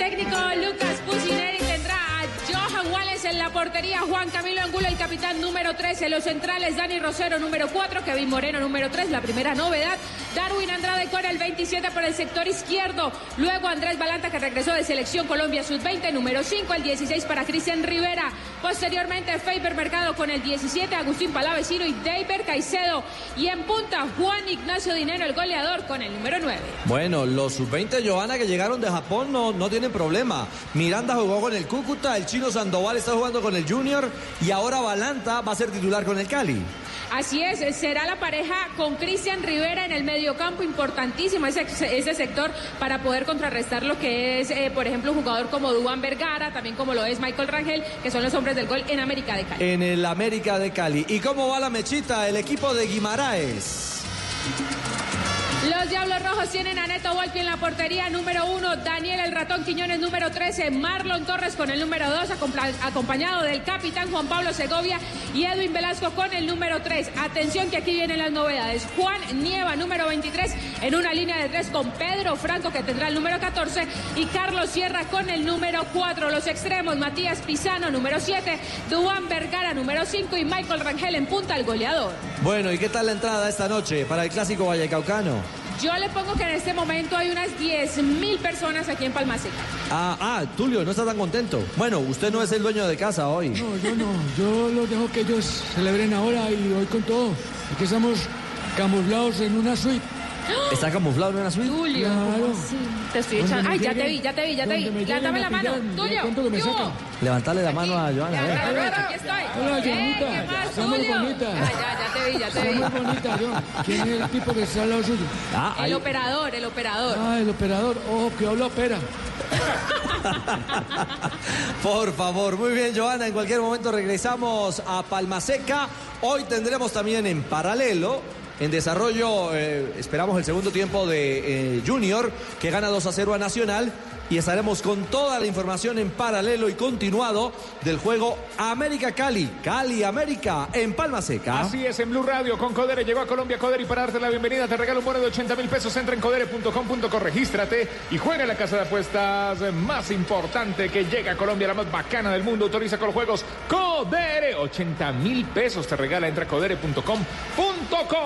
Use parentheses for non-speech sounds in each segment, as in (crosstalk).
técnico Lucas en la portería, Juan Camilo Angulo, el capitán número 13, los centrales Dani Rosero número 4, Kevin Moreno número 3, la primera novedad, Darwin Andrade con el 27 por el sector izquierdo, luego Andrés Balanta que regresó de selección Colombia Sub-20, número 5, el 16 para Cristian Rivera, posteriormente Faber Mercado con el 17, Agustín Palavecino y David Caicedo, y en punta Juan Ignacio Dinero, el goleador con el número 9. Bueno, los sub-20 Johanna que llegaron de Japón no, no tienen problema. Miranda jugó con el Cúcuta, el chino Sandoval está jugando con el Junior y ahora Balanta va a ser titular con el Cali. Así es, será la pareja con Cristian Rivera en el mediocampo, importantísimo ese, ese sector para poder contrarrestar lo que es, eh, por ejemplo, un jugador como Duan Vergara, también como lo es Michael Rangel, que son los hombres del gol en América de Cali. En el América de Cali. ¿Y cómo va la mechita? El equipo de Guimaraes. Los Diablos Rojos tienen a Neto Volpi en la portería número uno, Daniel el Ratón Quiñones número 13, Marlon Torres con el número dos, acompañado del capitán Juan Pablo Segovia y Edwin Velasco con el número 3. Atención que aquí vienen las novedades. Juan Nieva número 23 en una línea de tres con Pedro Franco que tendrá el número 14 y Carlos Sierra con el número 4. Los extremos, Matías Pisano número 7, Duan Vergara número 5 y Michael Rangel en punta el goleador. Bueno, ¿y qué tal la entrada esta noche para el clásico Vallecaucano? Yo le pongo que en este momento hay unas 10 mil personas aquí en Palmaseca. Ah, ah, Tulio, no está tan contento. Bueno, usted no es el dueño de casa hoy. No, yo no. Yo los dejo que ellos celebren ahora y hoy con todo. Aquí estamos camuflados en una suite. (gasps) ¿Está camuflado en una suite? Tulio, Te estoy echando. Ay, ya te vi, ya te vi, ya te vi. Levántame la mano. Tulio. Levántale la mano a Joana. Aquí estoy. Hola, eh, ¿qué muy bonita. Vi, ya te vi. muy bonita, ¿Quién es el tipo que está al lado suyo? Ah, el operador, el operador. Ah, el operador. Ojo, que habla opera. (laughs) Por favor, muy bien, Joana. En cualquier momento regresamos a Palmaseca. Hoy tendremos también en paralelo en desarrollo, eh, esperamos el segundo tiempo de eh, Junior, que gana 2 a 0 a Nacional y estaremos con toda la información en paralelo y continuado del juego América Cali, Cali América en Palma Seca. Así es, en Blue Radio con Codere llegó a Colombia Codere y para darte la bienvenida te regalo un bono de 80 mil pesos. Entra en codere.com.co, regístrate y juega la casa de apuestas más importante que llega a Colombia, la más bacana del mundo. Autoriza con los juegos Codere, 80 mil pesos te regala. Entra a codere.com.co.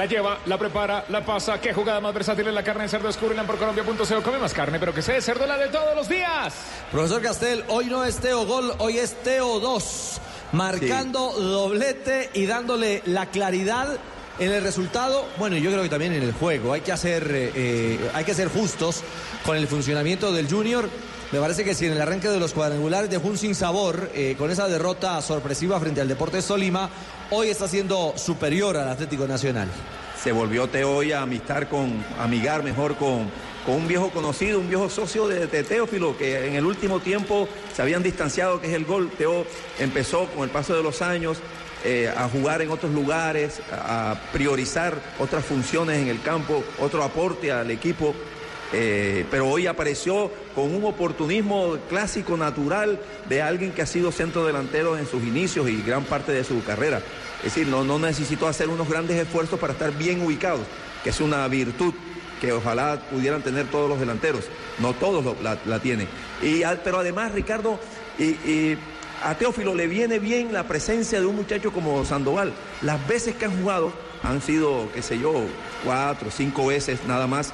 La lleva, la prepara, la pasa. Qué jugada más versátil en la carne de cerdo. Descubrirla por colombia.co. Come más carne, pero que sea de cerdo la de todos los días. Profesor Castel, hoy no es Teo Gol, hoy es Teo 2. Marcando doblete y dándole la claridad en el resultado, bueno, yo creo que también en el juego. Hay que hacer, eh, eh, hay que ser justos con el funcionamiento del Junior. Me parece que si en el arranque de los cuadrangulares dejó un sin sabor eh, con esa derrota sorpresiva frente al Deportes Tolima, hoy está siendo superior al Atlético Nacional. Se volvió Teo a amistar con, amigar mejor con, con un viejo conocido, un viejo socio de, Teófilo, que en el último tiempo se habían distanciado, que es el gol. Teo empezó con el paso de los años eh, a jugar en otros lugares, a priorizar otras funciones en el campo, otro aporte al equipo. Eh, pero hoy apareció con un oportunismo clásico, natural, de alguien que ha sido centro delantero en sus inicios y gran parte de su carrera. Es decir, no, no necesitó hacer unos grandes esfuerzos para estar bien ubicados, que es una virtud que ojalá pudieran tener todos los delanteros. No todos la, tienen. Y, pero además, Ricardo, y, a Teófilo le viene bien la presencia de un muchacho como Sandoval. Las veces que han jugado han sido, qué sé yo, cuatro, cinco veces nada más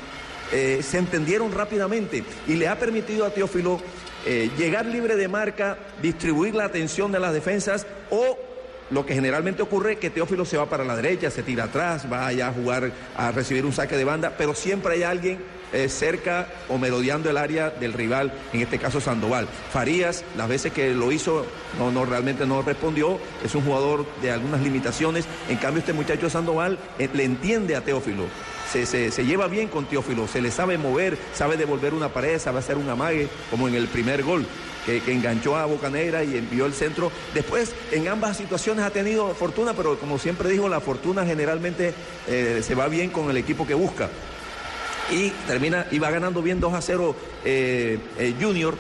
eh, se entendieron rápidamente y le ha permitido a Teófilo eh, llegar libre de marca, distribuir la atención de las defensas o lo que generalmente ocurre que Teófilo se va para la derecha, se tira atrás, va allá a jugar, a recibir un saque de banda, pero siempre hay alguien eh, cerca o merodeando el área del rival, en este caso Sandoval. Farías, las veces que lo hizo, no, no realmente no respondió, es un jugador de algunas limitaciones, en cambio este muchacho Sandoval le entiende a Teófilo se, lleva bien con Teófilo, se le sabe mover, sabe devolver una pared, sabe hacer un amague, como en el primer gol. Que, enganchó a Bocanera y envió el centro. Después, en ambas situaciones ha tenido fortuna, pero como siempre dijo, la fortuna generalmente eh, se va bien con el equipo que busca. Y termina, y va ganando bien 2 a 0 eh, eh, Junior,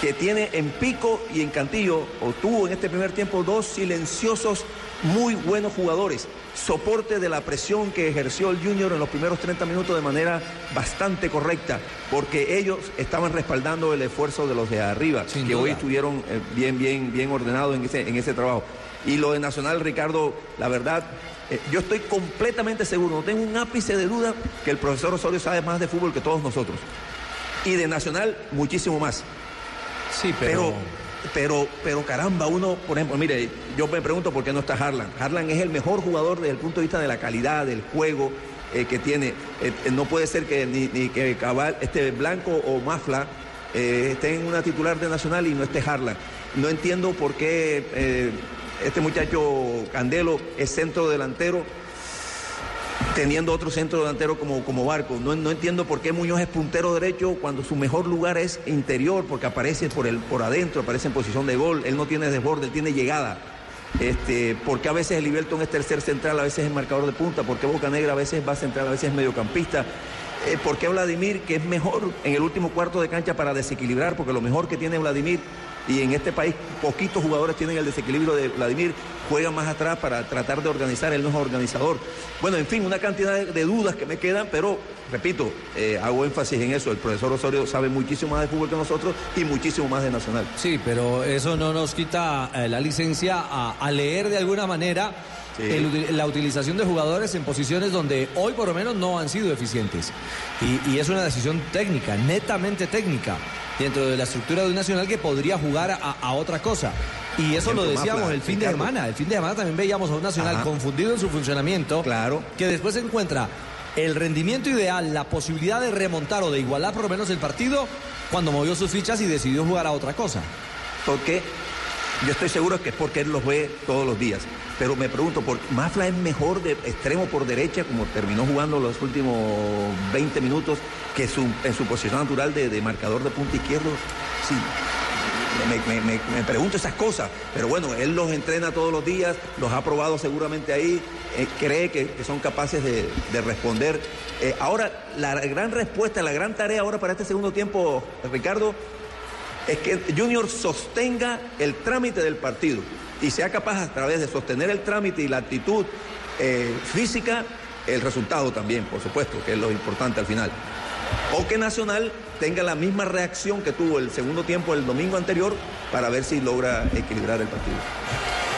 que tiene en Pico y en Cantillo, o tuvo en este primer tiempo dos silenciosos, muy buenos jugadores soporte de la presión que ejerció el Junior en los primeros 30 minutos de manera bastante correcta, porque ellos estaban respaldando el esfuerzo de los de arriba, Sin que duda. hoy estuvieron eh, bien, bien, bien ordenados en ese, en ese trabajo. Y lo de Nacional, Ricardo, la verdad, eh, yo estoy completamente seguro, no tengo un ápice de duda que el profesor Osorio sabe más de fútbol que todos nosotros. Y de Nacional, muchísimo más. Sí, Pero, pero, pero caramba, uno, por ejemplo, mire, yo me pregunto por qué no está Harlan. Harlan es el mejor jugador desde el punto de vista de la calidad, del juego eh, que tiene. Eh, eh, no puede ser que ni, que Cabal, este Blanco o Mafla eh, estén en una titular de Nacional y no esté Harlan. No entiendo por qué este muchacho Candelo es centro delantero teniendo otro centro delantero como, como Barco. No, no entiendo por qué Muñoz es puntero derecho cuando su mejor lugar es interior, porque aparece por, el, por adentro, aparece en posición de gol, él no tiene desborde, él tiene llegada. Este, porque a veces el es tercer central, a veces es marcador de punta, porque Boca Negra a veces va central, a veces es mediocampista. Eh, ¿Por qué Vladimir, que es mejor en el último cuarto de cancha para desequilibrar? Porque lo mejor que tiene Vladimir, y en este país poquitos jugadores tienen el desequilibrio de Vladimir, juega más atrás para tratar de organizar, él no es organizador. Bueno, en fin, una cantidad de, dudas que me quedan, pero repito, eh, hago énfasis en eso, el profesor Osorio sabe muchísimo más de fútbol que nosotros y muchísimo más de Nacional. Sí, pero eso no nos quita eh, la licencia a leer de alguna manera Sí. el uti- la utilización de jugadores en posiciones donde hoy por lo menos no han sido eficientes. Y, y es una decisión técnica, netamente técnica, dentro de la estructura de un nacional que podría jugar a, a otra cosa. Y eso lo decíamos el fin de semana. El fin de semana también veíamos a un nacional Ajá. confundido en su funcionamiento. Claro. Que después encuentra el rendimiento ideal, la posibilidad de remontar o de igualar por lo menos el partido cuando movió sus fichas y decidió jugar a otra cosa. Porque yo estoy seguro que es porque él los ve todos los días. Pero me pregunto, ¿por Mafla es mejor de extremo por derecha, como terminó jugando los últimos 20 minutos, que en su posición natural de, marcador de punta izquierdo? Sí. Me, pregunto esas cosas, pero bueno, él los entrena todos los días, los ha probado seguramente ahí, eh, cree que, son capaces de, de responder. Eh, ahora, la gran respuesta, la gran tarea ahora para este segundo tiempo, Ricardo, es que Junior sostenga el trámite del partido y sea capaz a través de sostener el trámite y la actitud eh, física, el resultado también, por supuesto, que es lo importante al final. O que Nacional tenga la misma reacción que tuvo el segundo tiempo el domingo anterior para ver si logra equilibrar el partido.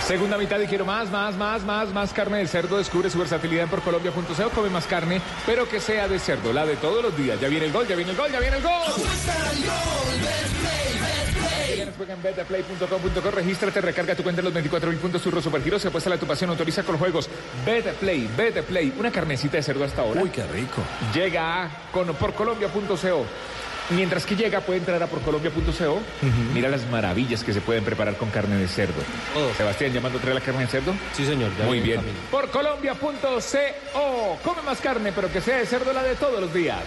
Segunda mitad y quiero más, más, más, más, más carne de cerdo. Descubre su versatilidad en porcolombia.co. Come más carne, pero que sea de cerdo, la de todos los días. Ya viene el gol, ya viene el gol, ya viene el gol. Juega en betplay.com.co. Regístrate, recarga tu cuenta en los 24 mil puntos Turro Supergiros. Se apuesta la tu pasión, autoriza con juegos. Betplay, Betplay. Una carnecita de cerdo hasta ahora. Uy, qué rico. Llega a con porcolombia.co. Mientras que llega, puede entrar a porcolombia.co. Mira las maravillas que se pueden preparar con carne de cerdo. Sebastián, llamando a traer la carne de cerdo. Sí, señor. ya Muy bien. Porcolombia.co. Come más carne, pero que sea de cerdo la de todos los días.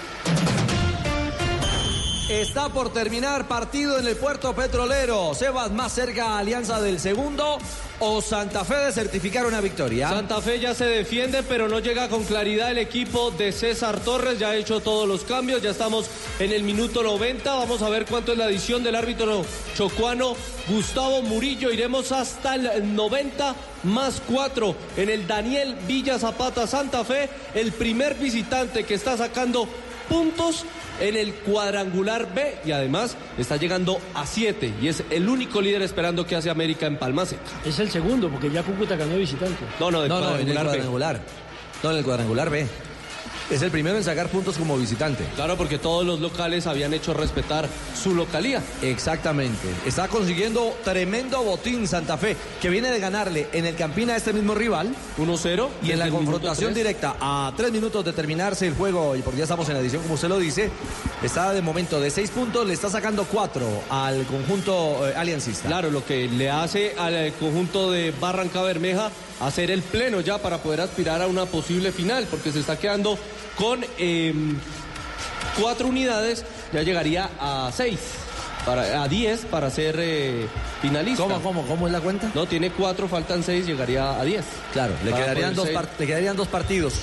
Está por terminar partido en el puerto petrolero. Sebas más cerca a Alianza del segundo o Santa Fe de certificar una victoria. Santa Fe ya se defiende, pero no llega con claridad el equipo de César Torres. Ya ha hecho todos los cambios. Ya estamos en el minuto 90. Vamos a ver cuánto es la adición del árbitro chocuano Gustavo Murillo. Iremos hasta el 90 más 4 en el Daniel Villa Zapata Santa Fe. El primer visitante que está sacando puntos en el cuadrangular B y además está llegando a 7 y es el único líder esperando que hace América en Palma Seca. Es el segundo, porque ya Cúcuta ganó de visitante. No, no, No, no, en el cuadrangular B. cuadrangular. No, en el cuadrangular B. Es el primero en sacar puntos como visitante. Claro, porque todos los locales habían hecho respetar su localía. Exactamente. Está consiguiendo tremendo botín Santa Fe, que viene de ganarle en el Campina a este mismo rival. 1-0. Y en la confrontación directa a tres minutos de terminarse el juego, y porque ya estamos en la edición, como usted lo dice, está de momento de seis puntos, le está sacando cuatro al conjunto eh, aliancista. Claro, lo que le hace al eh, conjunto de Barranca Bermeja hacer el pleno ya para poder aspirar a una posible final, porque se está quedando con eh, cuatro unidades, ya llegaría a seis, para, a diez para ser eh, finalista. ¿Cómo, cómo, cómo es la cuenta? No, tiene cuatro, faltan seis, llegaría a diez. Claro, le quedarían, dos le quedarían dos partidos.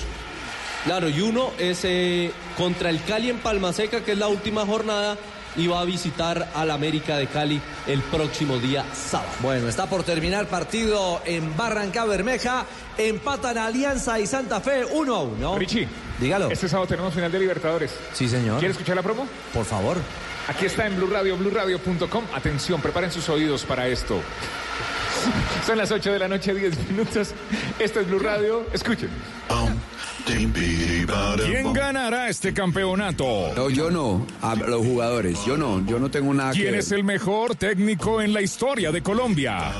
Claro, y uno es eh, contra el Cali en Palma Seca, que es la última jornada, y va a visitar al América de Cali el próximo día sábado. Bueno, está por terminar partido en Barranca Bermeja. Empatan Alianza y Santa Fe 1 a 1. Richie. Dígalo. Este sábado tenemos final de Libertadores. Sí, señor. ¿Quiere escuchar la promo? Por favor. Aquí está en Blue Radio, BlueRadio.com. Atención, preparen sus oídos para esto. (laughs) Son las 8 de la noche, 10 minutos. Esto es Blue Radio. Escuchen. ¿Quién ganará este campeonato? No, yo no, a los jugadores, yo no, yo no tengo nada que ¿Quién ver. es el mejor técnico en la historia de Colombia?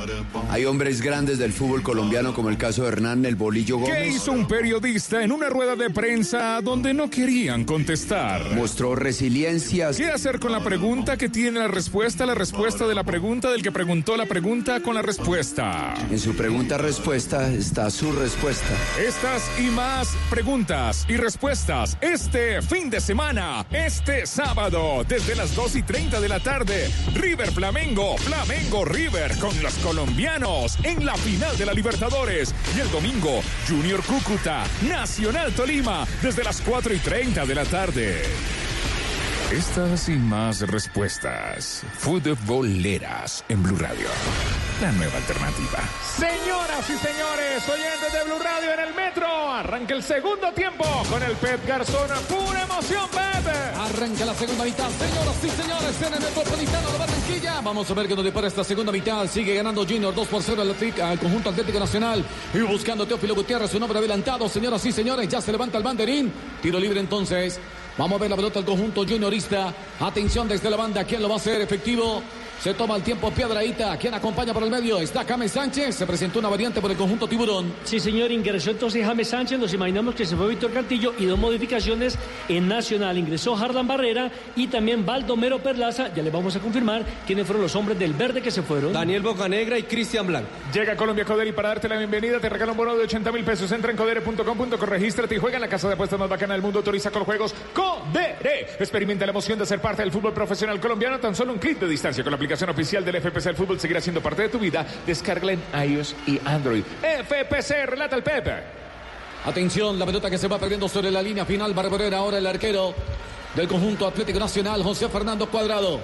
Hay hombres grandes del fútbol colombiano como el caso de Hernán El Bolillo ¿Qué Gómez. hizo un periodista en una rueda de prensa donde no querían contestar? Mostró resiliencia. ¿Qué hacer con la pregunta que tiene la respuesta, la respuesta de la pregunta del que preguntó la pregunta con la respuesta? En su pregunta-respuesta está su respuesta. Estas y más preguntas y respuestas este fin de semana, este sábado, desde las 2 y 30 de la tarde. River Flamengo, Flamengo River con los colombianos en la final de la Libertadores. Y el domingo, Junior Cúcuta, Nacional Tolima, desde las 4 y 30 de la tarde. Estas y más respuestas. Futboleras en Blue Radio. La nueva alternativa. Señoras y señores, oyentes de Blue Radio en el metro. Arranca el segundo tiempo con el Pep Garzón. Pura emoción, Pep. Arranca la segunda mitad, señoras y señores, en el Metropolitano de Barranquilla. Vamos a ver qué nos depara esta segunda mitad. Sigue ganando Junior 2 por 0 al, Atlético- al conjunto Atlético Nacional. Y buscando Teófilo Gutiérrez, su nombre adelantado. Señoras y señores, ya se levanta el banderín. Tiro libre entonces. Vamos a ver la pelota del conjunto juniorista. Atención desde la banda. ¿Quién lo va a hacer efectivo? Se toma el tiempo Piedraíta. ¿Quién acompaña por el medio? Está James Sánchez. Se presentó una variante por el conjunto Tiburón. Sí, señor, ingresó entonces James Sánchez, nos imaginamos que se fue Víctor Cantillo y dos modificaciones en Nacional. Ingresó Harlan Barrera y también Baldomero Perlaza, ya le vamos a confirmar quiénes fueron los hombres del verde que se fueron. Daniel Bocanegra y Cristian Blanco. Llega Colombia Codere y para darte la bienvenida te regala un bono de 80 mil pesos. Entra en codere.com.co, regístrate y juega en la casa de apuestas más bacana del mundo. Autoriza con juegos Codere. Experimenta la emoción de ser parte del fútbol profesional colombiano a tan solo un clic de distancia con la aplicación oficial del FPC. El fútbol seguirá siendo parte de tu vida. Descárgala en iOS y Android. FPC, relata el Pepe. Atención, la pelota que se va perdiendo sobre la línea final. Barberera ahora el arquero del conjunto Atlético Nacional, José Fernando Cuadrado.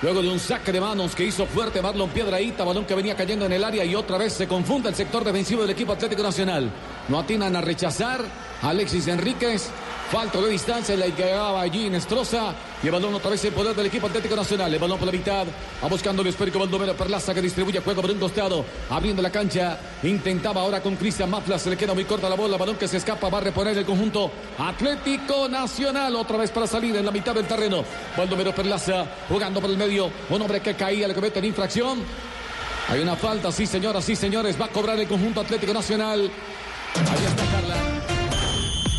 Luego de un saque de manos que hizo fuerte Marlon Piedraíta, balón que venía cayendo en el área y otra vez se confunde el sector defensivo del equipo Atlético Nacional. No atinan a rechazar Alexis Enríquez. Falta de distancia, la llegaba allí Nestroza. Y el balón otra vez en poder del equipo Atlético Nacional. El balón por la mitad. Va buscando el esférico Baldomero Perlaza que distribuye juego por un costado. Abriendo la cancha. Intentaba ahora con Cristian Mafla. Se le queda muy corta la bola. Balón que se escapa. Va a reponer el conjunto Atlético Nacional. Otra vez para salir en la mitad del terreno. Baldomero Perlaza jugando por el medio. Un hombre que caía, le comete en infracción. Hay una falta, sí señoras, sí señores. Va a cobrar el conjunto Atlético Nacional.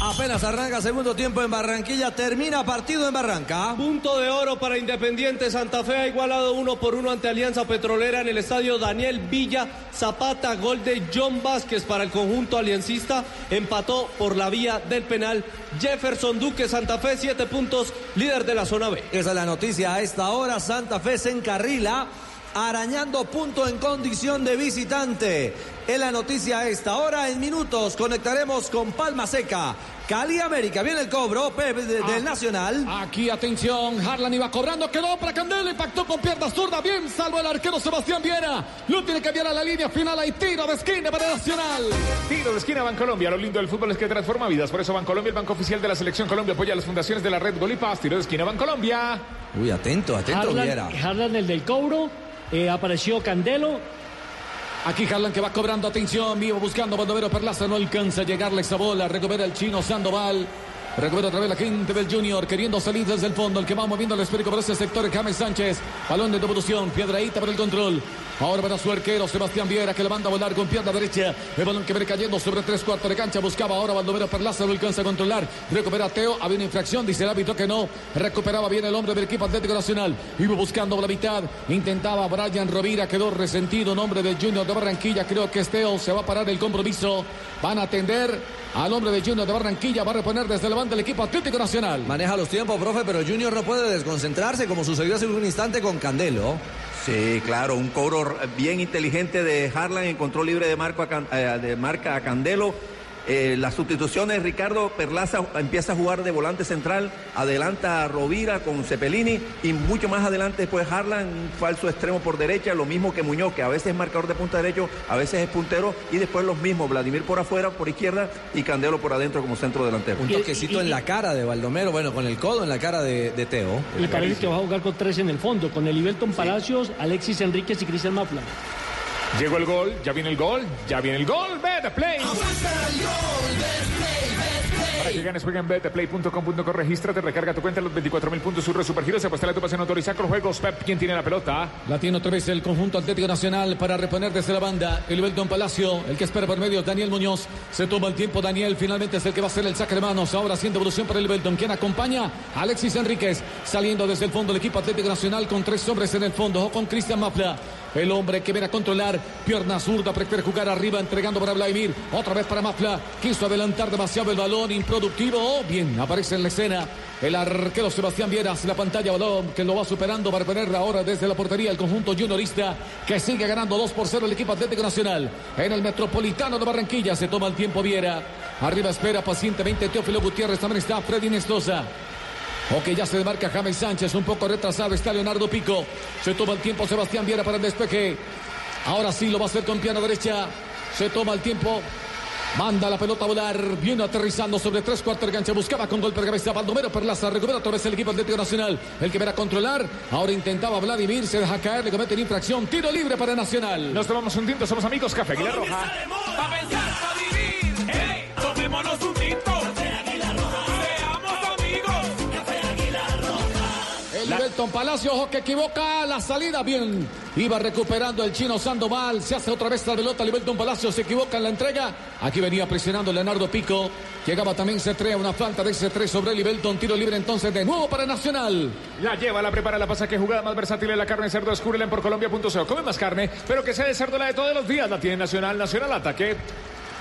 Apenas arranca segundo tiempo en Barranquilla. Termina partido en Barranca. Punto de oro para Independiente Santa Fe ha igualado uno por uno ante Alianza Petrolera en el estadio Daniel Villa Zapata. Gol de John Vázquez para el conjunto aliancista. Empató por la vía del penal Jefferson Duque. Santa Fe, siete puntos, líder de la zona B. Esa es la noticia a esta hora. Santa Fe se encarrila. Arañando punto en condición de visitante. Es la noticia a esta hora. En minutos conectaremos con Palma Seca. Cali América. Viene el cobro. Pepe de- del Nacional. Aquí, atención, Harlan iba cobrando, quedó para Candela, impactó con pierna zurda, bien, salvo el arquero Sebastián Viera. Lo tiene que enviar a la línea final, hay tiro de esquina para Nacional. Tiro de esquina Bancolombia. Lo lindo del fútbol es que transforma vidas. Por eso Bancolombia, el banco oficial de la selección Colombia, apoya a las fundaciones de la red Gol y Paz. Tiro de esquina Bancolombia. Uy, atento, atento, Viera. Harlan, Harlan, el del cobro, eh, apareció Candelo, Aquí Harlan que va cobrando, atención, vivo buscando Bandovero Perlaza, no alcanza a llegarle esa bola, recupera el chino Sandoval. Recupera otra vez la gente del Junior, queriendo salir desde el fondo. El que va moviendo el esférico por ese sector es James Sánchez. Balón de devolución, Piedraíta por el control. Ahora para su arquero, Sebastián Viera, que le manda a volar con pierna derecha. El balón que viene cayendo sobre tres cuartos de cancha. Buscaba ahora Baldomero Perlaza, lo alcanza a controlar. Recupera Teo, había una infracción, dice el árbitro que no. Recuperaba bien el hombre del equipo Atlético Nacional. Iba buscando la mitad. Intentaba Brian Rovira, quedó resentido. Nombre del Junior de Barranquilla. Creo que es Teo. Se va a parar el compromiso. Van a atender al hombre de Junior de Barranquilla. Va a reponer desde banda el equipo Atlético Nacional. Maneja los tiempos, profe, pero Junior no puede desconcentrarse como sucedió hace un instante con Candelo. Sí, claro, un cobro bien inteligente de Harlan, encontró libre de, marco eh, de marca a Candelo. Eh, las sustituciones, Ricardo Perlaza empieza a jugar de volante central, adelanta a Rovira con Cepelini y mucho más adelante después Harlan, un falso extremo por derecha, lo mismo que Muñoz, que a veces es marcador de punta derecho, a veces es puntero, y después los mismos, Vladimir por afuera, por izquierda y Candelo por adentro como centro delantero. Un toquecito en la cara de Baldomero, bueno, con el codo en la cara de, de Teo. Le parece que va a jugar con tres en el fondo, con el Ibelton Palacios, Alexis Enríquez y Cristian Mafla. Llegó el gol, ya viene el gol, ya viene el gol, Beta Play. Para que ganes, juega en betplay.com.co, regístrate, recarga tu cuenta, los 24 mil puntos, surre supergiros, apuesta la tu pasión, autoriza con los juegos. Pep, ¿quién tiene la pelota? La tiene otra vez el conjunto Atlético Nacional para reponer desde la banda. El Belton Palacio, el que espera por medio, Daniel Muñoz. Se toma el tiempo, Daniel finalmente es el que va a hacer el saque de manos. Ahora haciendo evolución para el Belton. Quien acompaña? Alexis Enríquez, saliendo desde el fondo el equipo Atlético Nacional con tres hombres en el fondo. O con Cristian Mafla. El hombre que viene a controlar, pierna zurda, prefiere jugar arriba, entregando para Vladimir. Otra vez para Mafla. Quiso adelantar demasiado el balón, improductivo. Oh, bien, aparece en la escena el arquero Sebastián Vieras. La pantalla balón que lo va superando para poner ahora desde la portería el conjunto juniorista que sigue ganando 2 por 0 el equipo Atlético Nacional. En el Metropolitano de Barranquilla se toma el tiempo Viera. Arriba espera pacientemente Teófilo Gutiérrez. También está Freddy Nestosa. Ok, ya se demarca James Sánchez, un poco retrasado está Leonardo Pico. Se toma el tiempo Sebastián Viera para el despeje. Ahora sí lo va a hacer con piano derecha. Se toma el tiempo. Manda la pelota a volar, viene aterrizando sobre tres cuartos de cancha, buscaba con golpe de cabeza Baldomero Perlaza, recupera otra vez el equipo Atlético Nacional, el que verá controlar, ahora intentaba Vladimir, se deja caer, le comete la infracción, tiro libre para Nacional. Nos tomamos un tinto, somos amigos, Café Aguilar Roja. Pa' pensar, pa' vivir. Hey, tomémonos un tinto. El Belton Palacio, ojo que equivoca la salida. Bien, iba recuperando el chino Sandoval. Se hace otra vez la pelota. Libelton Palacio se equivoca en la entrega. Aquí venía presionando Leonardo Pico. Llegaba también C3, una falta de C3 sobre Libelton. Tiro libre entonces de nuevo para Nacional. La lleva, la prepara, la pasa, que jugada más versátil en la carne de cerdo. Descúbrela en porcolombia.co. Come más carne, pero que sea de cerdo la de todos los días. La tiene Nacional, Nacional ataque.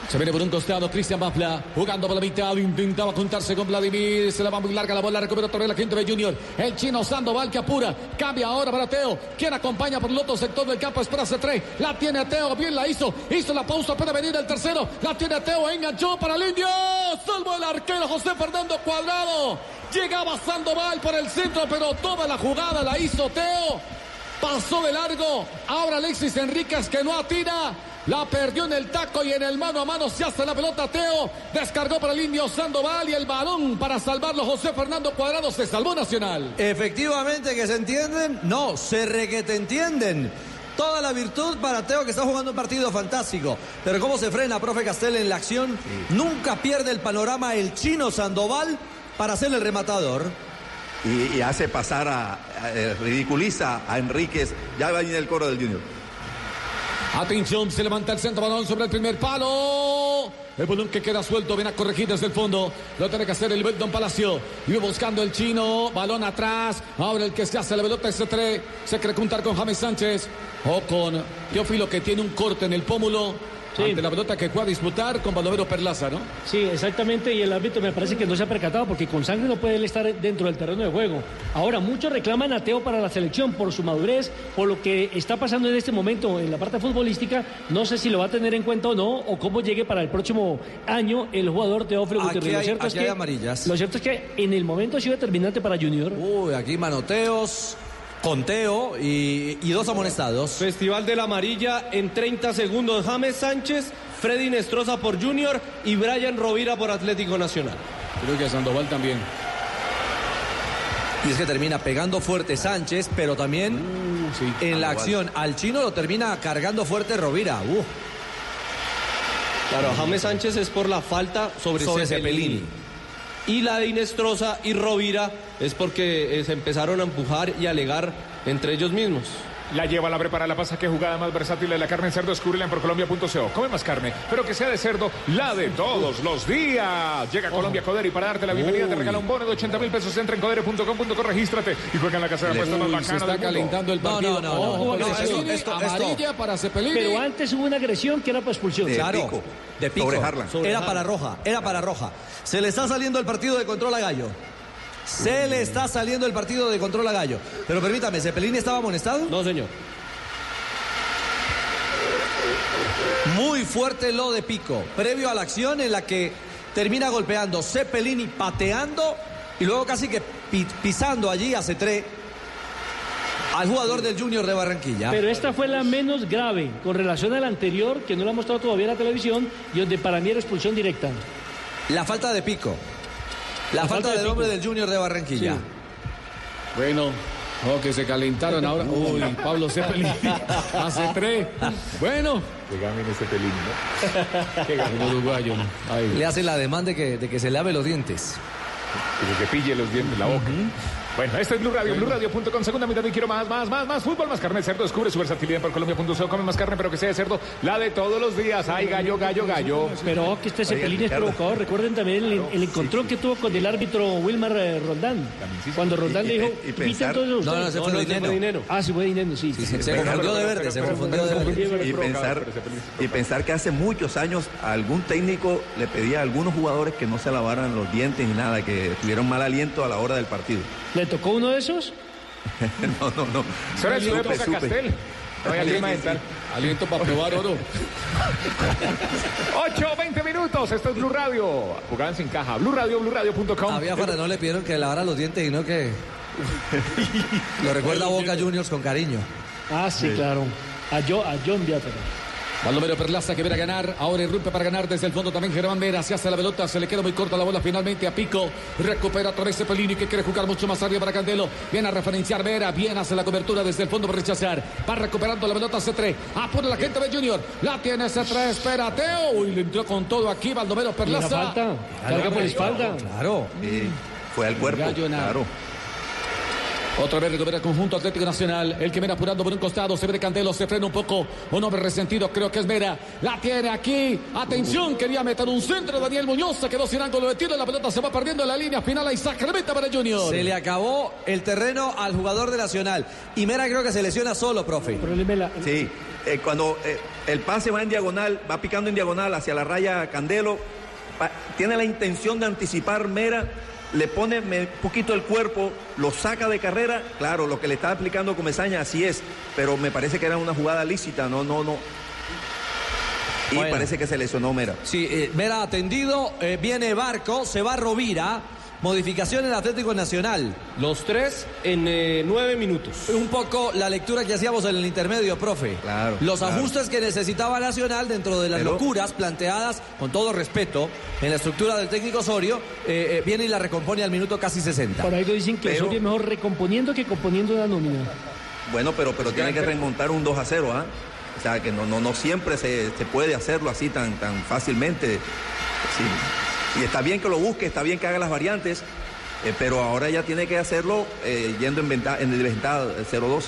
Se viene por un costado Cristian Mafla, jugando por la mitad, intentaba juntarse con Vladimir, se la va muy larga la bola, recupera otra la gente de Junior, el chino Sandoval que apura, cambia ahora para Teo, quien acompaña por el otro sector del campo, espera C3, la tiene Teo, bien la hizo, hizo la pausa, puede venir el tercero, la tiene Teo, enganchó para el indio, salvo el arquero José Fernando Cuadrado, llegaba Sandoval por el centro, pero toda la jugada la hizo Teo, pasó de largo, ahora Alexis Enríquez que no atira, la perdió en el taco y en el mano a mano se hace la pelota Teo. Descargó para el indio Sandoval y el balón para salvarlo José Fernando Cuadrado. Se salvó Nacional. Efectivamente que se entienden. No, se requete entienden. Toda la virtud para Teo que está jugando un partido fantástico. Pero cómo se frena, profe Castel, en la acción. Nunca pierde el panorama el chino Sandoval para ser el rematador. Y, y hace pasar a, a- eh, ridiculiza a Enríquez. Ya va a venir el coro del Junior. Atención, se levanta el centro balón sobre el primer palo. El balón que queda suelto, viene a corregir desde el fondo. Lo tiene que hacer el Belton Palacio. Iba buscando el chino, balón atrás. Ahora el que se hace la pelota es C3. Se cree juntar con James Sánchez o con Teófilo que tiene un corte en el pómulo. Ante la pelota que fue a disputar con Baldomero Perlaza, ¿no? Sí, exactamente, y el árbitro me parece que no se ha percatado porque con sangre no puede él estar dentro del terreno de juego. Ahora, muchos reclaman a Teo para la selección por su madurez, por lo que está pasando en este momento en la parte futbolística. No sé si lo va a tener en cuenta o no, o cómo llegue para el próximo año el jugador Teófilo Gutiérrez. Lo hay- cierto es aquí que, hay amarillas. Lo cierto es que en el momento ha sido determinante para Junior. Uy, aquí manoteos, conteo y, y dos amonestados. Festival de la Amarilla en 30 segundos. James Sánchez, Freddy Nestroza por Junior y Brian Rovira por Atlético Nacional. Creo que Sandoval también. Y es que termina pegando fuerte Sánchez, pero también en la acción al chino lo termina cargando fuerte Rovira. Uh, Claro, James Sánchez es por la falta sobre, Sobre Cepelini. Cepelini. Y la de Inestrosa y Rovira es porque eh, se empezaron a empujar y a alegar entre ellos mismos. La lleva, la prepara, la pasa, que jugada más versátil de la carne en cerdo. Descúbrela en porcolombia.co. Come más carne, pero que sea de cerdo, la de todos los días. Llega Colombia Codere y para darte la bienvenida te regala un bono de 80 mil pesos. Entra en codere.com.co, regístrate y juega en la casa de apuestas más Uy, bacana se está del mundo. calentando el No, partido. no, no, no. Ojo, No, Cepelini, esto- esto- esto- amarilla para Cepelini. Pero antes hubo una agresión que era para expulsión. De claro, pico. de pico. Sobre Harlan. Era para roja, era para roja. Se le está saliendo el partido de control a Gallo. Se le está saliendo el partido de control a Gallo. Pero permítame, ¿Cepelini estaba amonestado? No, señor. Muy fuerte lo de Pico, previo a la acción en la que termina golpeando Cepelini pateando y luego casi que pi- pisando allí a Cetré al jugador del Junior de Barranquilla. Pero esta fue la menos grave con relación a la anterior, que no la ha mostrado todavía en la televisión, y donde para mí era expulsión directa. La falta de Pico. La, La falta, falta de del hombre del Junior de Barranquilla. Sí. Bueno, oh, que se calentaron ahora. Uy, Pablo Cepelini (laughs) hace tres. Bueno, Llega bien este pelín, ¿no? Qué ganas. el uruguayo. Le hace la demanda de que, de que se lave los dientes. Y que pille los dientes, la boca. Bueno, esto es Blue Radio, BlueRadio.com, segunda mitad y quiero más, más, más, más fútbol, más carne de cerdo, descubre su versatilidad por Colombia.co, come más carne, pero que sea de cerdo, la de todos los días, ay, gallo, gallo, gallo. Pero que este Cepelín es provocador. Recuerden también el, el encontrón que tuvo con el árbitro Wilmar eh, Roldán. Cuando Roldán Y- le y- dijo, y "Piten pensar- todos No, no, ustedes". ese fue no, fue dinero. Ah, sí, fue dinero, sí. Sí, sí, se confundió de verde, se confundió de verde. y pensar, y que hace muchos años a algún técnico le pedía a algunos jugadores que no se lavaran los dientes ni nada, que tuvieran mal aliento a la hora del partido. ¿Le tocó uno de esos? (laughs) no, no, no. Eso era de su Supe, época, supe. Castel. No dental. Aliento para probar oro. (laughs) 8, 20 minutos, esto es Blue Radio. Jugaban sin caja, Blue Radio, BlueRadio.com. Había para no le pidieron que lavara los dientes y no que (laughs) lo recuerda a Boca Juniors con cariño. Ah, sí, claro. A, Jo- a John Biafra. Baldomero Perlaza que viene a ganar. Ahora irrumpe para ganar desde el fondo también Germán Vera. Se hace la pelota. Se le queda muy corta la bola finalmente a Pico. Recupera otra vez Cepelini que quiere jugar mucho más arriba para Candelo. Viene a referenciar Vera. Bien hace la cobertura desde el fondo para rechazar. Va recuperando la pelota C3. Apura la gente de Junior. La tiene C3. Espérate. Uy, le entró con todo aquí Baldomero ¿Y la Perlaza. falta? Carga por la espalda. Claro. Sí, fue al cuerpo, claro. Otra vez recupera el conjunto Atlético Nacional. El que viene apurando por un costado. Se ve de Candelo. Se frena un poco. Un hombre resentido. Creo que es Vera. La tiene aquí. Atención. Quería meter un centro. Daniel Muñoz se quedó sin ángulo de tiro. La pelota se va perdiendo en la línea final. Ahí sacramenta para Junior. Se le acabó el terreno al jugador de Nacional. Y Mera creo que se lesiona solo, profe. Sí, eh, cuando eh, el pase va en diagonal, va picando en diagonal hacia la raya Candelo, pa- tiene la intención de anticipar Mera, le pone un poquito el cuerpo, lo saca de carrera, claro, lo que le está aplicando Comesaña así es, pero me parece que era una jugada lícita, no, no, no. Y Bueno. parece que se lesionó Mera. Sí, eh, Mera atendido. eh, viene Barco, se va Rovira. Modificación en Atlético Nacional. Los tres en eh, nueve minutos. Un poco la lectura que hacíamos en el intermedio, profe. Claro, Los claro. ajustes que necesitaba Nacional dentro de las Pero- locuras planteadas, con todo respeto, en la estructura del técnico Osorio, eh, eh, viene y la recompone al minuto casi 60. Por algo dicen que Pero- Osorio es mejor recomponiendo que componiendo la nómina. Bueno, pero, pero tiene que remontar un 2 a 0, ¿ah? O sea, que no, no, no siempre se, se puede hacerlo así tan, tan fácilmente. Sí. Y está bien que lo busque, está bien que haga las variantes, eh, pero ahora ya tiene que hacerlo eh, yendo en, venta, en desventaja eh, 0-2.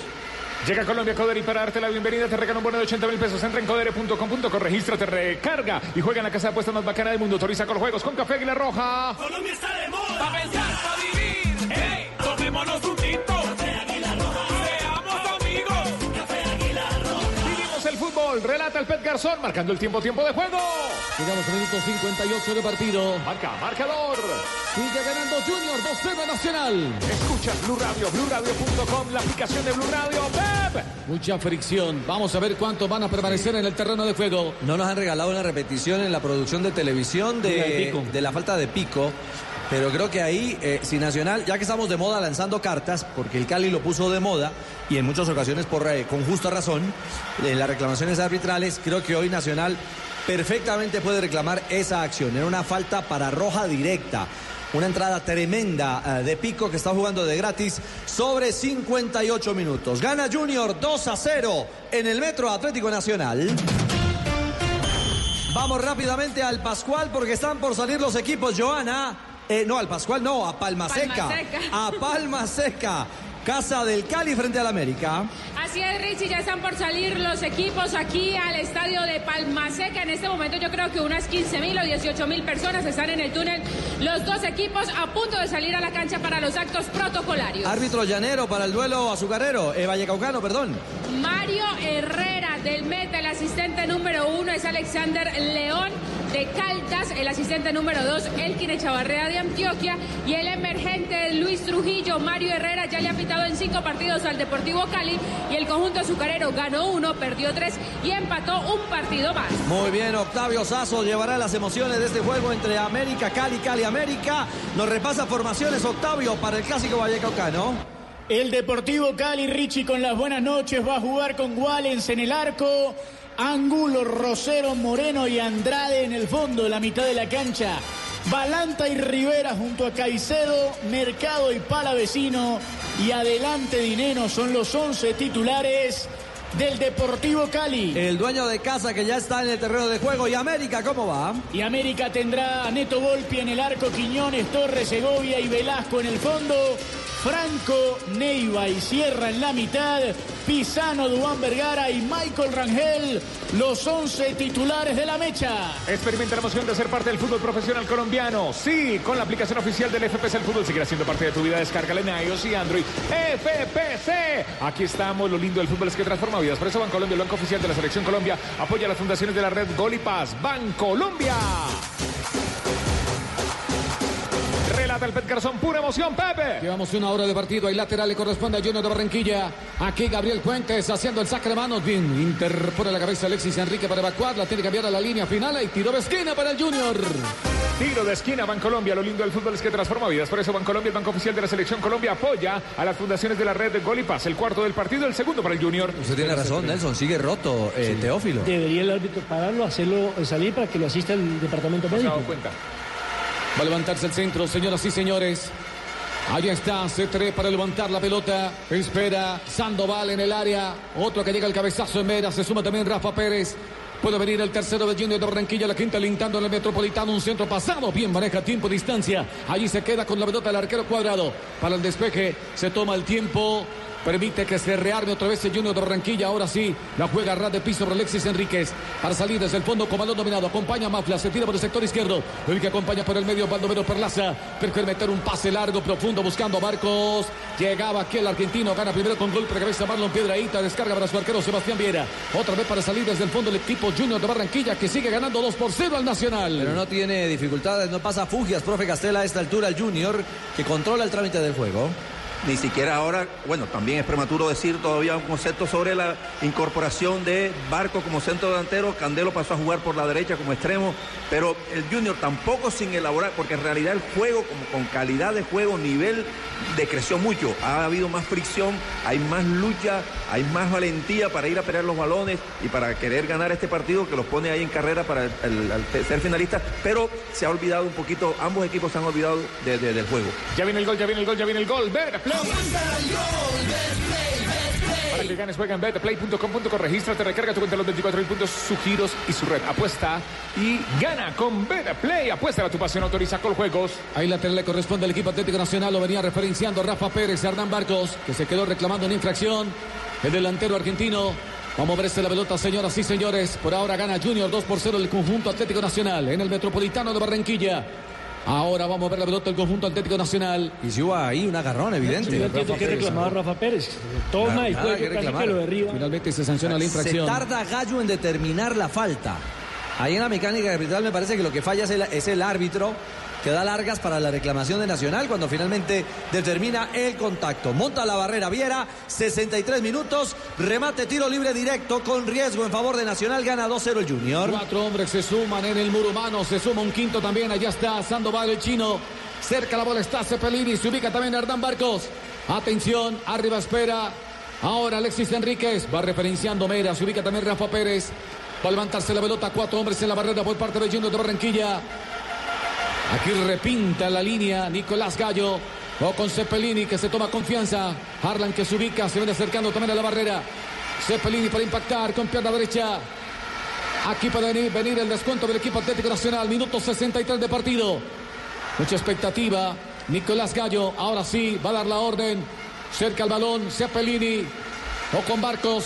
Llega Colombia Codere y para darte la bienvenida te regala un bono de 80 mil pesos. Entra en codere.com.co, regístrate, recarga y juega en la casa de apuestas más bacana del mundo. Autoriza con los juegos con Café Águila Roja. Colombia está de moda. Pa' pensar, pa' vivir. Hey, tomémonos Relata el Pet Garzón marcando el tiempo, tiempo de juego. Llegamos al minuto 58 de partido. Marca, marcador. Sigue ganando Junior 2-0 Nacional. Escuchas Blue Radio, BlueRadio.com, la aplicación de Blue Radio. ¡Beb! Mucha fricción. Vamos a ver cuántos van a permanecer en el terreno de juego. No nos han regalado una repetición en la producción de televisión De de la falta de pico. Pero creo que ahí, eh, si Nacional, ya que estamos de moda lanzando cartas, porque el Cali lo puso de moda y en muchas ocasiones eh, con justa razón, en las reclamaciones arbitrales, creo que hoy Nacional perfectamente puede reclamar esa acción. Era una falta para roja directa. Una entrada tremenda eh, de Pico que está jugando de gratis sobre 58 minutos. Gana Junior 2 a 0 en el Metro Atlético Nacional. Vamos rápidamente al Pascual porque están por salir los equipos. Joana, eh, no, al Pascual no, a Palma Seca. Palma Seca. A Palma Seca. Casa del Cali frente al América. Así es, Richie, ya están por salir los equipos aquí al estadio de Palmaseca. En este momento yo creo que unas 15 mil o 18 mil personas están en el túnel. Los dos equipos a punto de salir a la cancha para los actos protocolarios. Árbitro llanero para el duelo azucarero. Eh, Vallecaucano, perdón. Mario Herrera del Meta, el asistente número uno es Alexander León. De Caldas, el asistente número 2, Elkin Echavarrea de Antioquia y el emergente Luis Trujillo, Mario Herrera, ya le ha pitado en cinco partidos al Deportivo Cali y el conjunto azucarero ganó uno, perdió tres y empató un partido más. Muy bien, Octavio Sazo llevará las emociones de este juego entre América, Cali, Cali, América. Nos repasa formaciones, Octavio, para el clásico Vallecaucano. El Deportivo Cali, Richie, con las buenas noches, va a jugar con Wallens en el arco. Ángulo, Rosero, Moreno y Andrade en el fondo, la mitad de la cancha. Balanta y Rivera junto a Caicedo, Mercado y Palavecino. Y adelante Dineno son los 11 titulares del Deportivo Cali. El dueño de casa que ya está en el terreno de juego. ¿Y América cómo va? Y América tendrá a Neto Volpi en el arco, Quiñones, Torres, Segovia y Velasco en el fondo. Franco, Neiva y Sierra en la mitad. Pisano, Duán Vergara y Michael Rangel, los 11 titulares de la mecha. Experimenta la emoción de ser parte del fútbol profesional colombiano. Sí, con la aplicación oficial del FPC El Fútbol seguirá siendo parte de tu vida. Descárgala en iOS y Android. FPC. Aquí estamos. Lo lindo del fútbol es que transforma vidas. Por eso Bancolombia, el banco oficial de la Selección Colombia, apoya las fundaciones de la red Gol y Paz. Bancolombia. El Pet Garzón. Pura emoción, Pepe. Llevamos una hora de partido. Hay lateral, le corresponde a Junior de Barranquilla. Aquí Gabriel Fuentes haciendo el saque de manos. Bien, interpone la cabeza Alexis Enrique para evacuar. La tiene que cambiar a la línea final. Y tiro de esquina para el Junior. Tiro de esquina, Bancolombia. Lo lindo del fútbol es que transforma vidas. Por eso Bancolombia, el banco oficial de la Selección Colombia, apoya a las fundaciones de la red de Gol y Paz. El cuarto del partido, el segundo para el Junior. Usted tiene razón, Nelson. Sigue roto, eh, Teófilo. Debería el árbitro pararlo, hacerlo salir para que lo asista el departamento ¿No se ha médico. dado cuenta? Va a levantarse el centro, señoras y señores. Ahí está, C3 para levantar la pelota. Espera Sandoval en el área. Otro que llega al cabezazo en Mera. Se suma también Rafa Pérez. Puede venir el tercero de Junior de Barranquilla, la quinta lintando en el Metropolitano, un centro pasado, bien maneja tiempo, distancia. Allí se queda con la pelota el arquero cuadrado. Para el despeje se toma el tiempo, permite que se rearme otra vez el Junior de Barranquilla. Ahora sí, la juega ras de piso por Alexis Enríquez. Para salir desde el fondo con balón dominado. Acompaña a Mafla, se tira por el sector izquierdo. El que acompaña por el medio, Baldomero Perlaza. Prefiere meter un pase largo, profundo, buscando a Barcos. Llegaba aquí el argentino, gana primero con golpe de cabeza Marlon Piedraíta. Descarga para su arquero Sebastián Viera. Otra vez para salir desde el fondo el equipo Junior de Barranquilla que sigue ganando 2 por 0 al Nacional. Pero no tiene dificultades, no pasa fugias, profe Castela, a esta altura el Junior, que controla el trámite del juego. Ni siquiera ahora, bueno, también es prematuro decir todavía un concepto sobre la incorporación de Barco como centro delantero. Candelo pasó a jugar por la derecha como extremo, pero el Junior tampoco sin elaborar, porque en realidad el juego, como con calidad de juego, nivel, decreció mucho. Ha habido más fricción, hay más lucha, hay más valentía para ir a pelear los balones y para querer ganar este partido que los pone ahí en carrera para el, ser finalista, pero se ha olvidado un poquito, ambos equipos se han olvidado de- de- del juego. Ya viene el gol, ya viene el gol, ya viene el gol. Betplay. Para que ganes, juega en betplay.com.co. Regístrate, recarga tu cuenta los 24 puntos, sus giros y su red. Apuesta y gana con Betplay. Apuesta a tu pasión, autoriza con juegos. Ahí lateral le corresponde al equipo Atlético Nacional. Lo venía referenciando Rafa Pérez, Hernán Barcos, que se quedó reclamando una infracción. El delantero argentino. Vamos a verse la pelota, señoras y señores. Por ahora gana Junior 2 por 0 el conjunto Atlético Nacional en el Metropolitano de Barranquilla. Ahora vamos a ver la pelota del conjunto Atlético Nacional. Y si hubo ahí un agarrón evidente. Yo entiendo que reclamaba Rafa Pérez. Toma y Nada juega que casi reclamar. que lo derriba. Finalmente se sanciona la Se infracción. tarda Gallo en determinar la falta. Ahí en la mecánica arbitral me parece que lo que falla es el, es el árbitro que da largas para la reclamación de Nacional cuando finalmente determina el contacto. Monta la barrera Viera, 63 minutos, remate tiro libre directo con riesgo en favor de Nacional, gana 2-0 el Junior. Cuatro hombres se suman en el muro humano. Se suma un quinto también. Allá está Sandoval, el chino. Cerca la bola está Cepelini. Se ubica también Hernán Barcos. Atención, arriba espera. Ahora Alexis Enríquez va referenciando Mera. Se ubica también Rafa Pérez. Va a levantarse la pelota. Cuatro hombres en la barrera por parte de Junior de Barranquilla. Aquí repinta la línea Nicolás Gallo. O con Cepelini que se toma confianza. Harlan que se ubica. Se viene acercando también a la barrera. Cepelini para impactar con pierna derecha. Aquí puede venir, el descuento del equipo Atlético Nacional. Minuto 63 de partido. Mucha expectativa. Nicolás Gallo, ahora sí, va a dar la orden. Cerca el balón, Cepelini. O con Barcos.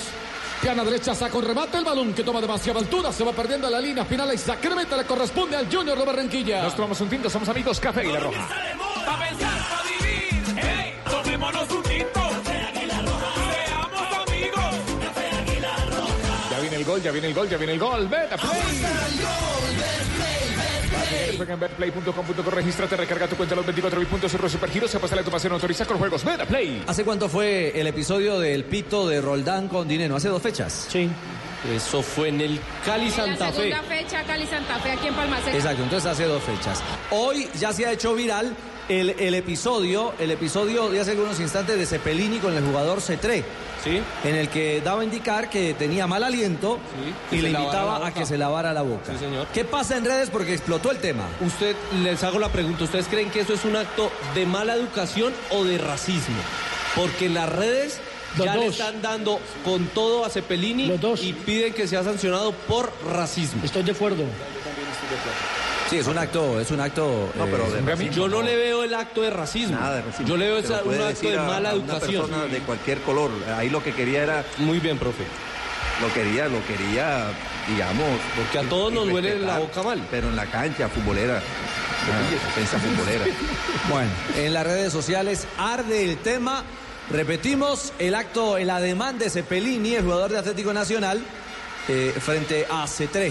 Pierna derecha, saca un remate. El balón que toma demasiada altura. Se va perdiendo a la línea final. Y Sacramento le corresponde al Junior de Barranquilla. Nos tomamos un tinto, somos amigos, Café y la Roja. Pa' pensar, pa' vivir. Hey, tomémonos un tinto. Seamos amigos. Ya viene el gol, ya viene el gol, ya viene el gol. Betplay. Juega en betplay.com.co, regístrate, recarga tu cuenta los 24 mil puntos, Super Supergiros, se pasa la tu pasión, autoriza con juegos. Betplay. ¿Hace cuánto fue el episodio del pito de Roldán con Dinero? ¿Hace dos fechas? Sí. Eso fue en el Cali En la Santa Fe. segunda fecha, Cali Santa Fe, aquí en Palma Seca. Exacto, entonces hace dos fechas. Hoy ya se ha hecho viral el, el episodio, el episodio de hace algunos instantes de Cepelini con el jugador Cetré. ¿Sí? En el que daba a indicar que tenía mal aliento y le invitaba a que se lavara la boca. Sí, señor. ¿Qué pasa en redes? Porque explotó el tema. Usted, les hago la pregunta, ¿ustedes creen que eso es un acto de mala educación o de racismo? Porque en las redes Los ya le están dando con todo a Cepelini Los dos. y piden que sea sancionado por racismo. Estoy de acuerdo. Sí, es un acto, es un acto. No, pero de eh, racismo Yo no no. le veo el acto de racismo. Nada de racismo. Yo le veo esa- un acto de a- mala a una educación. persona de cualquier color. Ahí lo que quería era, Muy bien, profe. lo quería, lo quería, digamos. Porque a todos nos respetar, la boca mal. Pero en la cancha futbolera. Ah, defensa futbolera. (laughs) Bueno, en las redes sociales arde el tema. Repetimos el acto, el ademán de Cepelini, el jugador de Atlético Nacional, eh, frente a C3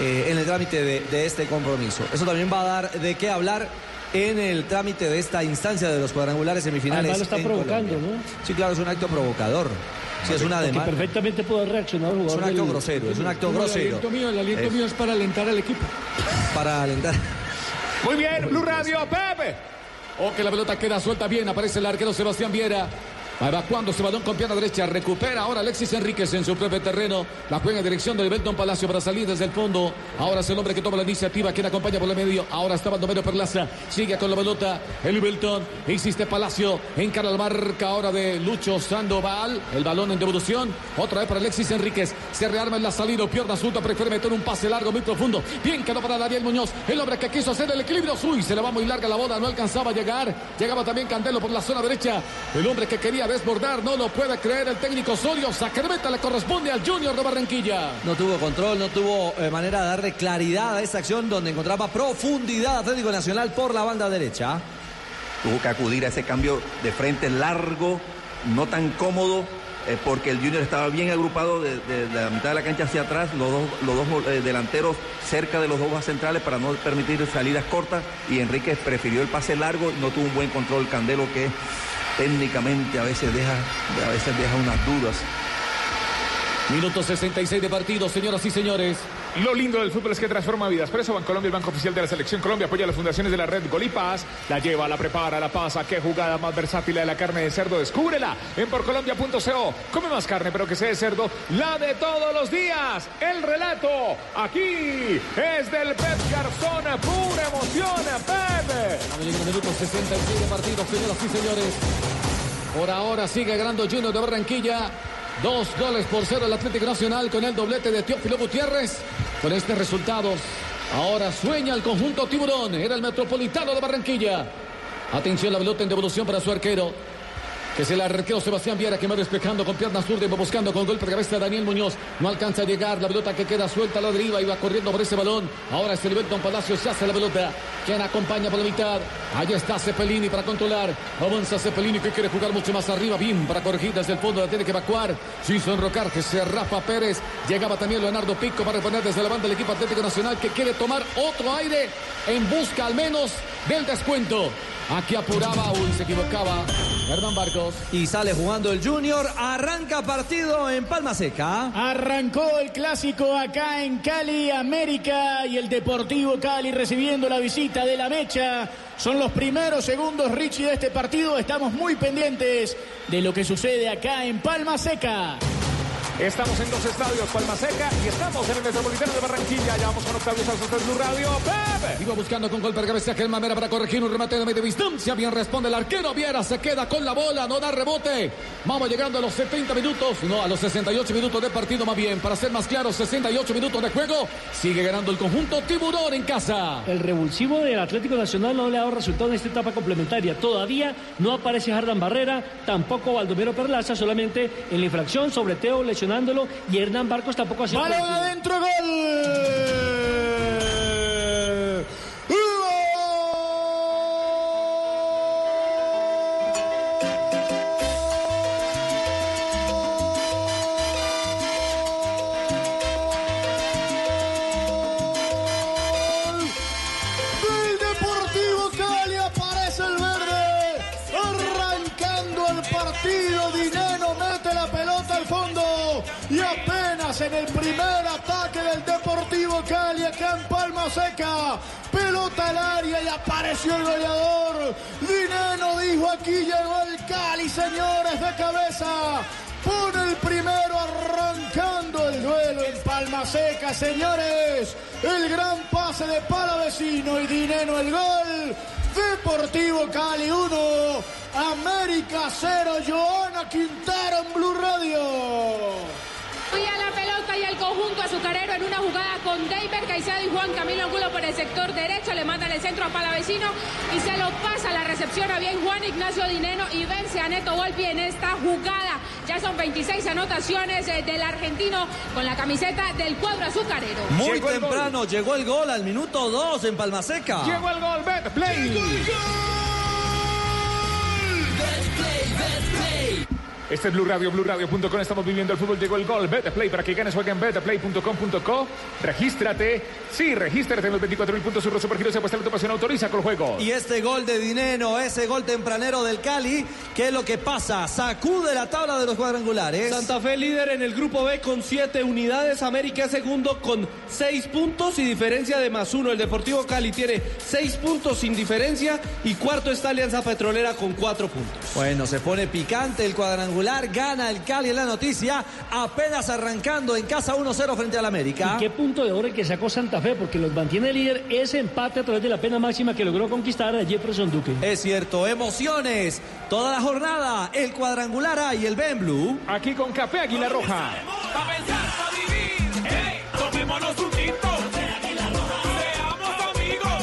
eh, en el trámite de, de este compromiso. Eso también va a dar de qué hablar en el trámite de esta instancia de los cuadrangulares semifinales. Además lo está provocando, Colombia. ¿no? Sí, claro, es un acto provocador. Sí, es un Porque ademán. perfectamente puede reaccionar el Es jugador. un acto del- grosero, es un acto No, el grosero aliento mío, el aliento Es mío es para alentar al equipo. para alentar. Muy bien, Blue Radio, Pepe. O que la pelota queda suelta bien. Aparece el arquero Sebastián Viera. Va evacuándose balón con pierna derecha. Recupera ahora Alexis Enríquez en su propio terreno. La juega en dirección del Belton Palacio para salir desde el fondo. Ahora es el hombre que toma la iniciativa. Quien acompaña por el medio. Ahora está Baldomero Perlaza. Sigue con la pelota. El Belton. Insiste Palacio. Encara la marca ahora de Lucho Sandoval. El balón en devolución. Otra vez para Alexis Enríquez. Se rearma en la salida. Pierna suelta. Prefiere meter un pase largo, muy profundo. Bien quedó para Daniel Muñoz. El hombre que quiso hacer el equilibrio. Uy, se le va muy larga la bola. No alcanzaba a llegar. Llegaba también Candelo por la zona derecha. El hombre que quería desbordar. No lo puede creer el técnico Osorio. Sacramento le corresponde al Junior de Barranquilla. No tuvo control, no tuvo eh, manera de darle claridad a esta acción donde encontraba profundidad Atlético Nacional por la banda derecha. Tuvo que acudir a ese cambio de frente largo, no tan cómodo, eh, porque el Junior estaba bien agrupado de, de- de la mitad de la cancha hacia atrás, los dos, los dos eh, delanteros cerca de los dos centrales para no permitir salidas cortas y Enríquez prefirió el pase largo y no tuvo un buen control Candelo que técnicamente a veces deja, a veces deja unas dudas. Minuto 66 de partido, señoras y señores. Lo lindo del fútbol es que transforma vidas. Por eso Bancolombia, el banco oficial de la Selección Colombia, apoya las fundaciones de la red Golipaz. La lleva, la prepara, la pasa. Qué jugada más versátil de la carne de cerdo. Descúbrela en porcolombia.co. Come más carne, pero que sea de cerdo. La de todos los días. El relato aquí es del Pep Garzón. Pura emoción, Pep. Minuto 66 de partido, señoras y señores. Por ahora sigue ganando Junior de Barranquilla. Dos goles por cero el Atlético Nacional con el doblete de Teófilo Gutiérrez. Con este resultado, ahora sueña el conjunto tiburón. Era el metropolitano de Barranquilla. Atención, la pelota en devolución para su arquero. Que es el arquero Sebastián Viera que va despejando con pierna zurda y va buscando con golpe de cabeza a Daniel Muñoz. No alcanza a llegar. La pelota que queda suelta a la deriva y va corriendo por ese balón. Ahora es el Belton Palacio. Se hace la pelota. Quien acompaña por la mitad. Allá está Cepelini para controlar. Avanza Cepelini que quiere jugar mucho más arriba. Bien para corregir desde el fondo. La tiene que evacuar. Se hizo enrocar que se Rafa Pérez. Llegaba también Leonardo Pico para reponer desde la banda del equipo Atlético Nacional que quiere tomar otro aire en busca al menos del descuento. Aquí apuraba, uy, se equivocaba. Hernán Barcos. Y sale jugando el Junior. Arranca partido en Palma Seca. Arrancó el clásico acá en Cali, América, y el Deportivo Cali recibiendo la visita de la Mecha. Son los primeros segundos, Richie, de este partido. Estamos muy pendientes de lo que sucede acá en Palma Seca. Estamos en dos estadios, Palma Seca, y estamos en el Metropolitano de Barranquilla. Ya vamos con Octavio de Blue Radio. Pepe. Iba buscando con golpe de cabeza Germán Mera para corregir un remate de media distancia. Bien responde el arquero. Viera se queda con la bola, no da rebote. Vamos llegando a los 70 minutos, no, a los 68 minutos de partido más bien. Para ser más claro, 68 minutos de juego. Sigue ganando el conjunto Tiburón en casa. El revulsivo del Atlético Nacional no le ha dado resultado en esta etapa complementaria. Todavía no aparece Hardan Barrera, tampoco Baldomero Perlaza, solamente en la infracción sobre Teo lesionándolo y Hernán Barcos tampoco ha sido. Balón adentro, gol. Cali acá en Palma Seca. Pelota al área y apareció el goleador. Dineno dijo aquí llegó el Cali, señores, de cabeza. Pone el primero arrancando el duelo en Palma Seca, señores. El gran pase de Palavecino y Dineno el gol. Deportivo Cali 1, América 0, Joana Quintero en Blue Radio. A y el conjunto azucarero en una jugada con David Caicedo y Juan Camilo Angulo por el sector derecho. Le manda el centro a Palavecino y se lo pasa la recepción a bien Juan Ignacio Dineno y vence a Neto Volpi en esta jugada. Ya son 26 anotaciones eh, del argentino con la camiseta del cuadro azucarero. Muy Llegó el temprano llegó el gol al minuto 2 en Palmaseca. Llegó el gol, Bet Play. Este es Blue Radio, BlueRadio.com. Estamos viviendo el fútbol. Llegó el gol. Betplay para que ganes. Juega en betplay.com.co. Regístrate. Sí, regístrate en los 24 mil puntos. Surro Supergiros se apuesta la pasión. Autoriza con el juego. Y este gol de Dineno, ese gol tempranero del Cali, ¿qué es lo que pasa? Sacude la tabla de los cuadrangulares. Santa Fe líder en el grupo B con 7 unidades. América segundo con 6 puntos y diferencia de más uno. El Deportivo Cali tiene 6 puntos sin diferencia y cuarto está Alianza Petrolera con 4 puntos. Bueno, se pone picante el cuadrangular, gana el Cali en la noticia, apenas arrancando en casa 1-0 frente al América. ¿Y qué punto de oro el que sacó Santa Fe? Porque los mantiene líder ese empate a través de la pena máxima que logró conquistar a Jefferson Duque. Es cierto, emociones, toda la jornada, el cuadrangular A y el Ben Blue. Aquí con Café Águila Roja. Pa' pensar, pa' vivir. Hey, tomémonos un tinto. Seamos amigos.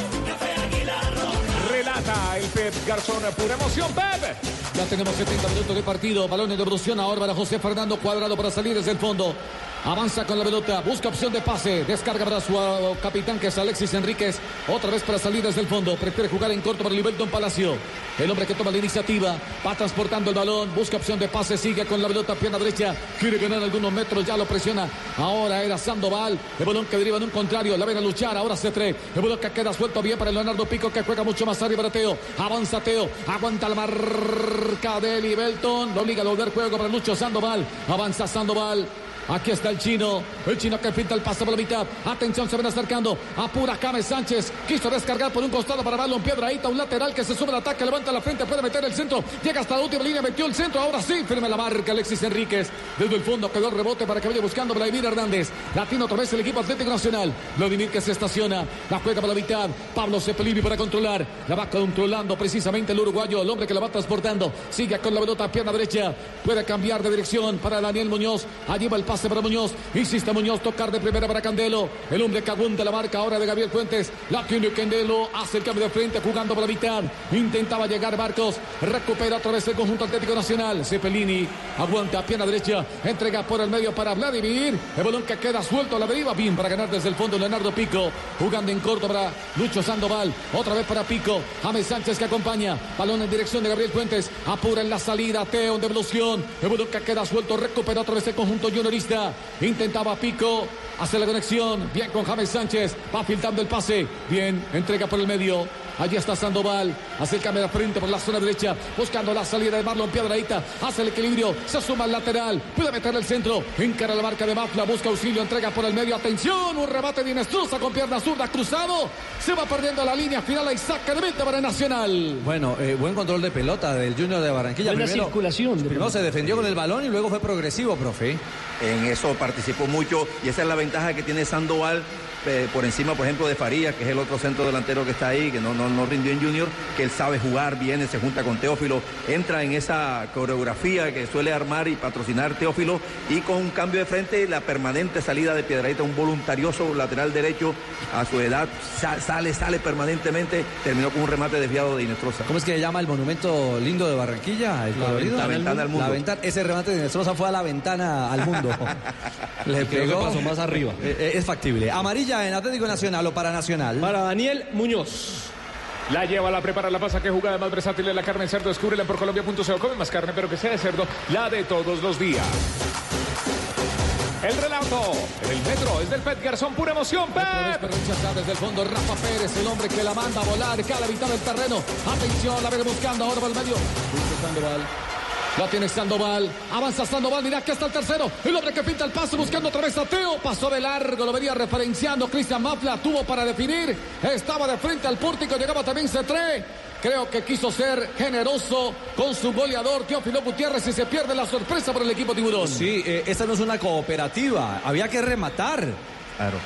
Relata el Pep Garzón. Pura emoción, Pep. Ya tenemos 70 minutos de partido. Balones de evolución ahora para José Fernando Cuadrado para salir desde el fondo. Avanza con la pelota, busca opción de pase, descarga para su uh, capitán que es Alexis Enríquez, otra vez para salir desde el fondo, prefiere jugar en corto para Liberton Palacio, el hombre que toma la iniciativa, va transportando el balón, busca opción de pase, sigue con la pelota, pierna derecha, quiere ganar algunos metros, ya lo presiona, ahora era Sandoval, el balón que deriva en un contrario, la ven a luchar, ahora se trae, el balón que queda suelto bien para Leonardo Pico que juega mucho más arriba para Teo, avanza Teo, aguanta la marca de Libelton, lo obliga a volver juego para Lucho Sandoval, avanza Sandoval, Aquí está el chino, el chino que pinta el paso por la mitad. Atención, se ven acercando. Apura James Sánchez. Quiso descargar por un costado para darle un piedraíta, un lateral que se sube al ataque, levanta la frente, puede meter el centro. Llega hasta la última línea, metió el centro. Ahora sí, firme la marca Alexis Enríquez. Desde el fondo quedó el rebote para que vaya buscando Vladimir Hernández. Latino otra vez el equipo Atlético Nacional. Vladimir que se estaciona. La juega por la mitad. Pablo Cepelini para controlar. La va controlando precisamente el uruguayo, el hombre que la va transportando. Sigue con la pelota, pierna derecha. Puede cambiar de dirección para Daniel Muñoz. Allí va el pase para Muñoz. Insiste Muñoz, tocar de primera para Candelo. El hombre que aguanta la marca ahora de Gabriel Fuentes. La tiene Candelo. Hace el cambio de frente jugando por la mitad. Intentaba llegar Barcos. Recupera otra vez el conjunto Atlético Nacional. Cepelini aguanta pierna derecha. Entrega por el medio para Vladimir. El balón que queda suelto a la deriva. Bien para ganar desde el fondo Leonardo Pico. Jugando en corto para Lucho Sandoval. Otra vez para Pico. James Sánchez que acompaña. Balón en dirección de Gabriel Fuentes. Apura en la salida. Teo en devolución. El balón que queda suelto. Recupera otra vez el conjunto Intentaba Pico. Hace la conexión. Bien con James Sánchez. Va filtrando el pase. Bien. Entrega por el medio. Allí está Sandoval. Cambio de frente por la zona derecha. Buscando la salida de Marlon Piedraíta. Hace el equilibrio. Se suma al lateral. Puede meter el centro. Encara la marca de Mafla. Busca auxilio. Entrega por el medio. Atención. Un remate de Inestruza con pierna zurda. Cruzado. Se va perdiendo la línea final. Y saca de meta para el Nacional. Bueno, eh, buen control de pelota del Junior de Barranquilla. Buena primero, circulación. de primero se defendió con el balón y luego fue progresivo, profe. En eso participó mucho y esa es la ventaja que tiene Sandoval eh, por encima, por ejemplo, de Farías, que es el otro centro delantero que está ahí, que no, no, no rindió en Junior, que él sabe jugar, viene, se junta con Teófilo, entra en esa coreografía que suele armar y patrocinar Teófilo y con un cambio de frente, la permanente salida de Piedradita, un voluntarioso lateral derecho a su edad, sa- sale, sale permanentemente, terminó con un remate desviado de Inestrosa. ¿Cómo es que se llama el monumento lindo de Barranquilla? El ventana- la ventana al mundo. La ventana- ese remate de Nestroza fue a la ventana al mundo. (laughs) Le pegó. pasó más arriba. Eh, eh, es factible. Amarilla en Atlético Nacional o para Nacional. Para Daniel Muñoz. La lleva, la prepara, la pasa. Qué jugada más versátil es la carne de cerdo. Descúbrela por colombia.co. Come más carne, pero que sea de cerdo. La de todos los días. El relato en el metro es del Pet Garzón. Pura emoción, Pep. pero rechaza desde el fondo Rafa Pérez, el hombre que la manda a volar, cada mitad del terreno. Atención, la viene buscando ahora por el medio. Sandoval. La tiene Sandoval. Avanza Sandoval. Mira que está el tercero. El hombre que pinta el paso buscando otra vez a Teo. Pasó de largo. Lo venía referenciando Cristian Mafla. Tuvo para definir. Estaba de frente al pórtico. Llegaba también C3. Creo que quiso ser generoso con su goleador Teófilo Gutiérrez y se pierde la sorpresa por el equipo tiburón. Sí, eh, esta no es una cooperativa. Había que rematar.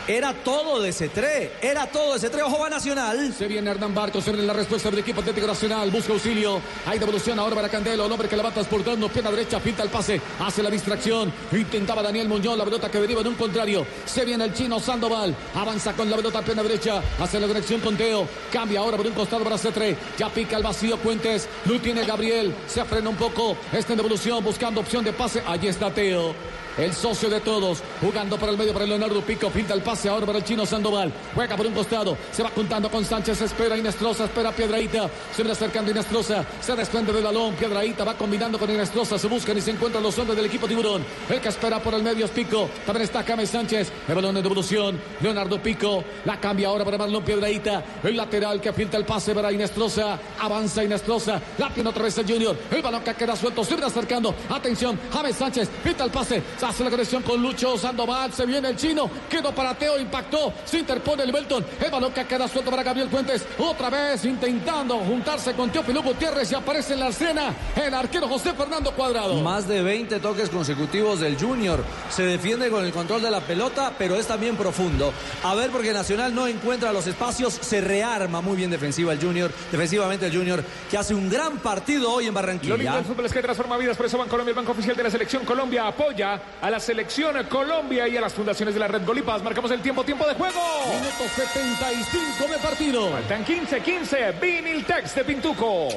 Era todo de C3. Era todo de C3. Ojo va Nacional. Se viene Hernán Barcos, se viene la respuesta del equipo Atlético Nacional, busca auxilio, hay devolución ahora para Candelo, el hombre que levanta transportando, pierna derecha, pinta el pase, hace la distracción, intentaba Daniel Muñoz, la pelota que deriva en un contrario, se viene el chino Sandoval, avanza con la pelota, pierna derecha, hace la dirección con Teo, cambia ahora por un costado para C3, ya pica el vacío Cuentes, lo tiene Gabriel, se frena un poco, está en devolución, buscando opción de pase, allí está Teo el socio de todos, jugando por el medio para Leonardo Pico, pinta el pase ahora para el chino Sandoval, juega por un costado, se va juntando con Sánchez, espera Inestrosa, espera Piedraíta, se viene acercando Inestrosa, se desprende del balón, Piedraíta va combinando con Inestrosa, se buscan y se encuentran los hombres del equipo tiburón, el que espera por el medio es Pico, también está James Sánchez, el balón de devolución, Leonardo Pico, la cambia ahora para Marlon Piedraíta, el lateral que pinta el pase para Inestrosa, avanza Inestrosa, la tiene otra vez el Junior, el balón que queda suelto, se viene acercando, atención, James Sánchez, pinta el pase, hace la conexión con Lucho Sandoval, se viene el chino, quedó para Teo, impactó, se interpone el Belton, el balón que queda suelto para Gabriel Fuentes, otra vez intentando juntarse con Teófilo Gutiérrez y aparece en la escena el arquero José Fernando Cuadrado. Más de 20 toques consecutivos del Junior. Se defiende con el control de la pelota, pero es también profundo. A ver, porque Nacional no encuentra los espacios, se rearma muy bien defensiva el Junior, defensivamente el Junior, que hace un gran partido hoy en Lo lindo Barranquilla. del fútbol es que transforma vidas, por eso Bancolombia, el banco oficial de la selección Colombia, apoya a la selección Colombia y a las fundaciones de la Red Golipas. Marcamos el tiempo, tiempo de juego. Minuto 75 de partido. Faltan 15, 15. Viniltex de Pintuco.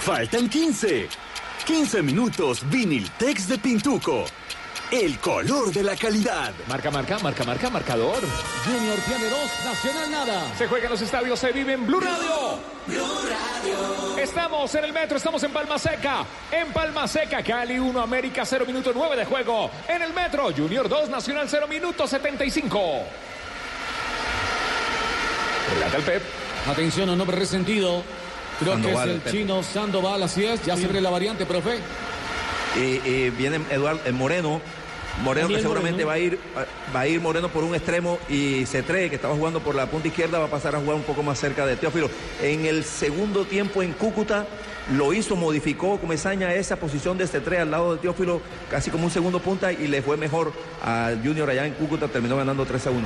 Faltan 15. 15 minutos Viniltex de Pintuco. El color de la calidad. Marca, marca, marca, marca, marcador. Junior tiene dos, Nacional nada. Se juega en los estadios, se vive en Blue Radio. Estamos en el metro, estamos en Palma Seca. En Palma Seca, Cali 1, América 0, minuto 9 de juego. En el metro, Junior 2, Nacional 0, minuto 75. Relata el Pep. Atención, un nombre resentido. Creo Sandoval, que es el Pep. chino Sandoval, así es. Ya se abre la variante, profe. Eh, eh, viene Eduardo eh, Moreno. Moreno que seguramente Moreno. va a ir va a ir Moreno por un extremo y C3 que estaba jugando por la punta izquierda va a pasar a jugar un poco más cerca de Teófilo. En el segundo tiempo en Cúcuta lo hizo, modificó Comesaña esa posición de C3 al lado de Teófilo casi como un segundo punta y le fue mejor a Junior allá en Cúcuta, terminó ganando 3 a 1.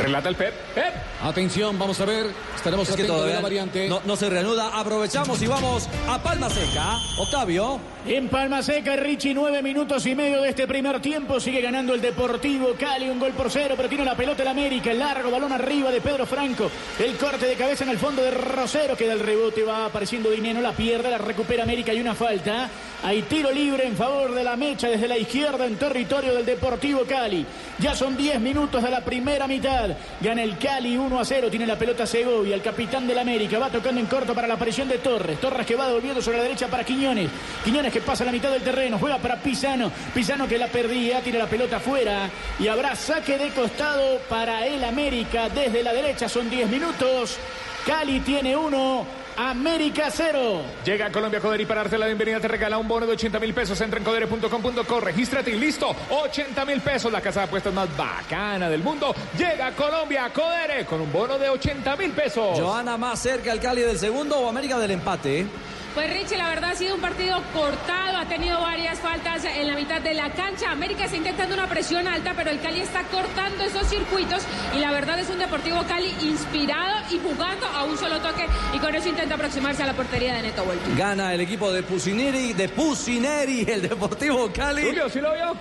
Relata el Pep. Pep. Atención, vamos a ver. Estaremos Es atentos la variante. no, no se reanuda. Aprovechamos y vamos a Palma Seca. Octavio. En Palma Seca, Richie, nueve minutos y medio de este primer tiempo. Sigue ganando el Deportivo Cali, un gol por cero, pero tiene la pelota el América. El largo balón arriba de Pedro Franco. El corte de cabeza en el fondo de Rosero, que del rebote va apareciendo Dinero, la pierde, la recupera América y una falta. Hay tiro libre en favor de la mecha desde la izquierda en territorio del Deportivo Cali. Ya son 10 minutos de la primera mitad. Gana el Cali 1 a 0. Tiene la pelota Segovia, el capitán del América. Va tocando en corto para la aparición de Torres. Torres que va devolviendo sobre la derecha para Quiñones. Quiñones que pasa la mitad del terreno. Juega para Pisano. Pisano que la perdía. Tiene la pelota afuera. Y habrá saque de costado para el América desde la derecha. Son 10 minutos. Cali tiene uno. América cero. Llega a Colombia Codere y para darte la bienvenida te regala un bono de 80 mil pesos. Entra en codere.com.co, regístrate y listo. 80 mil pesos, la casa de apuestas más bacana del mundo. Llega a Colombia Codere con un bono de 80 mil pesos. Joana más cerca el Cali del segundo o América del empate. Pues Richie, la verdad ha sido un partido cortado, ha tenido varias faltas en la mitad de la cancha. América está intentando una presión alta, pero el Cali está cortando esos circuitos y la verdad es un Deportivo Cali inspirado y jugando a un solo toque y con eso intenta aproximarse a la portería de Neto Volpi. Gana el equipo de Pusineri, de Pusineri, el Deportivo Cali. Julio, ¿sí lo vio?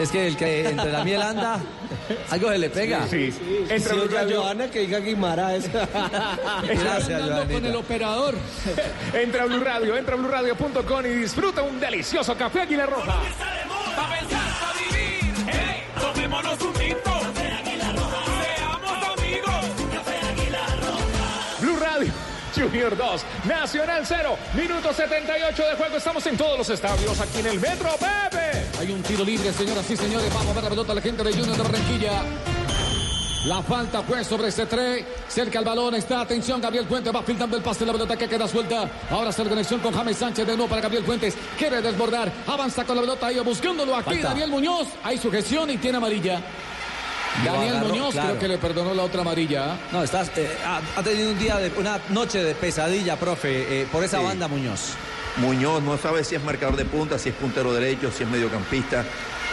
Es que el que entre la miel anda, algo se le pega. Sí. Oye a Radio. Johanna que diga Guimaraes. (laughs) Gracias. El operador. (laughs) Entra a Blue Radio, entra a BlueRadio.com y disfruta un delicioso café Águila Roja. Pa' pensar, pa' vivir. Hey, tomémonos un tinto. Seamos amigos. Blue Radio. Junior 2, Nacional 0, minuto 78 de juego. Estamos en todos los estadios aquí en el Metro, Pepe. Hay un tiro libre, señoras y señores. Vamos a ver la pelota a la gente de Junior de Barranquilla. La falta fue sobre C3. Cerca el balón está. Atención, Gabriel Fuentes va filtrando el pase. La pelota que queda suelta. Ahora está la conexión con James Sánchez de nuevo para Gabriel Fuentes. Quiere desbordar. Avanza con la pelota. Ahí buscándolo aquí. Falta. Daniel Muñoz. Hay sujeción y tiene amarilla. Daniel agarró, Muñoz claro. creo que le perdonó la otra amarilla. No, estás, eh, ha, ha tenido un día de una noche de pesadilla, profe, eh, por esa Sí. banda Muñoz. Muñoz no sabe si es marcador de punta, si es puntero derecho, si es mediocampista.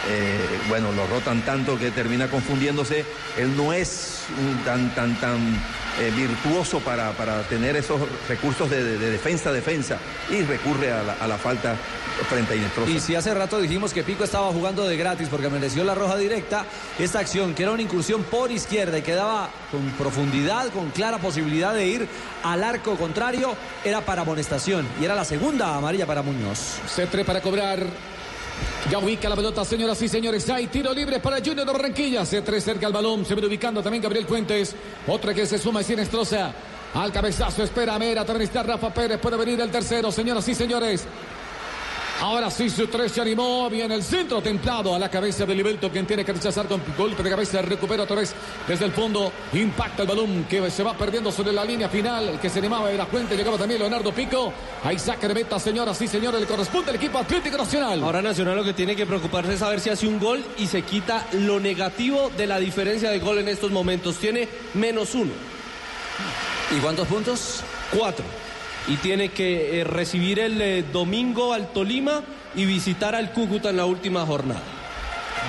Eh, bueno, lo rotan tanto que termina confundiéndose. Él no es un tan, tan, tan eh, virtuoso para, para tener esos recursos de, de- de defensa, defensa. Y recurre a la, a la falta frente a Inestrosa. Y si hace rato dijimos que Pico estaba jugando de gratis porque mereció la roja directa, esta acción que era una incursión por izquierda y que daba con profundidad, con clara posibilidad de ir al arco contrario, era para amonestación y era la segunda amarilla para Muñoz. C3 para cobrar. Ya ubica la pelota, señoras y señores. Hay tiro libre para Junior de Barranquilla. C3 cerca al balón. Se viene ubicando también Gabriel Fuentes. Otra que se suma es Sinestrosa. Al cabezazo espera Mera. También está Rafa Pérez. Puede venir el tercero, señoras y señores. Ahora sí, su tres se animó. Viene el centro templado a la cabeza de Libelto, quien tiene que rechazar con golpe de cabeza. Recupera otra vez desde el fondo. Impacta el balón que se va perdiendo sobre la línea final. El que se animaba era Fuente. Llegaba también Leonardo Pico. Ahí saca de meta, señoras y señores. Le corresponde al equipo Atlético Nacional. Ahora Nacional lo que tiene que preocuparse es saber si hace un gol y se quita lo negativo de la diferencia de gol en estos momentos. Tiene menos uno. ¿Y cuántos puntos? Cuatro. Y tiene que eh, recibir el eh, domingo al Tolima y visitar al Cúcuta en la última jornada.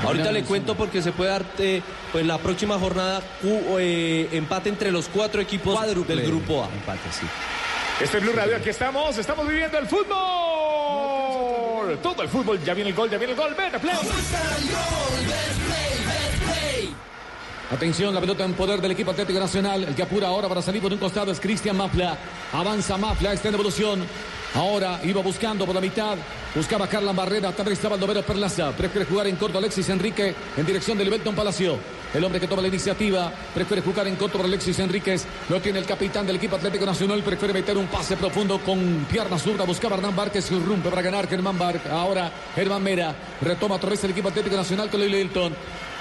Ahorita le cuento porque se puede dar eh, pues la próxima jornada eh, empate entre los cuatro equipos Cuádruple. del grupo A. Empate, sí. Este es Blue Radio, aquí estamos, estamos viviendo el fútbol. Todo el fútbol, ya viene el gol, ya viene el gol, ven, play. Atención, la pelota en poder del equipo Atlético Nacional. El que apura ahora para salir por un costado es Cristian Mafla. Avanza Mafla, está en evolución. Ahora iba buscando por la mitad. Buscaba Carla Barrera. También estaba Aldovero Perlaza. Prefiere jugar en corto Alexis Enrique en dirección de Libelton Palacio. El hombre que toma la iniciativa. Prefiere jugar en corto por Alexis Enríquez. Lo tiene el capitán del equipo Atlético Nacional. Prefiere meter un pase profundo con pierna zurda. Buscaba Hernán Várquez y rompe para ganar Germán Bar. Ahora Germán Mera. Retoma otra vez el equipo Atlético Nacional con Libelton.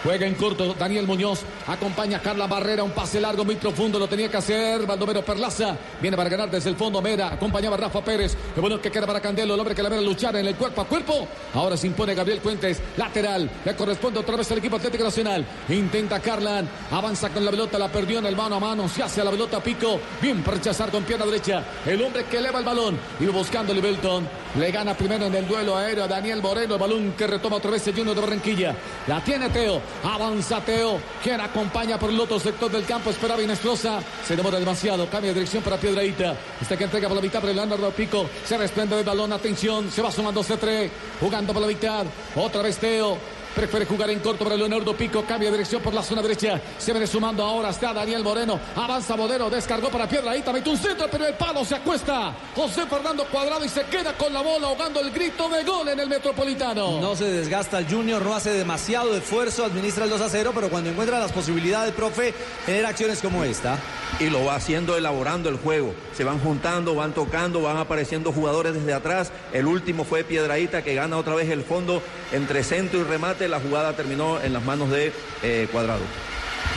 Juega en corto Daniel Muñoz. Acompaña a Carla Barrera. Un pase largo, muy profundo. Lo tenía que hacer Baldomero Perlaza. Viene para ganar desde el fondo Mera. Acompañaba a Rafa Pérez. El bueno que queda para Candelo. El hombre que la ve luchar en el cuerpo a cuerpo. Ahora se impone Gabriel Fuentes. Lateral. Le corresponde otra vez al equipo Atlético Nacional. Intenta Carlan. Avanza con la pelota. La perdió en el mano a mano. Se hace a la pelota Pico. Bien para rechazar con pierna derecha. El hombre que eleva el balón. Iba buscando Libelton. Le gana primero en el duelo aéreo a Daniel Moreno. El balón que retoma otra vez el Junior de Barranquilla. La tiene Teo. Avanza Teo. Quien acompaña por el otro sector del campo. Esperaba Inestrosa. Se demora demasiado. Cambia de dirección para Piedraíta. Este que entrega por la mitad para Leonardo Pico. Se desprende del balón. Atención. Se va sumando C3. Jugando por la mitad. Otra vez Teo. Prefiere jugar en corto para Leonardo Pico. Cambia de dirección por la zona derecha. Se viene sumando ahora. Está Daniel Moreno. Avanza Modero. Descargó para Piedraíta. Mete un centro, pero el palo se acuesta. José Fernando Cuadrado y se queda con la bola ahogando el grito de gol en el Metropolitano. No se desgasta el Junior, no hace demasiado esfuerzo, administra el 2 a 0, pero cuando encuentra las posibilidades, profe, genera acciones como esta. y lo va haciendo elaborando el juego. Se van juntando, van tocando, van apareciendo jugadores desde atrás. El último fue Piedraíta que gana otra vez el fondo entre centro y remate. La jugada terminó en las manos de eh, Cuadrado.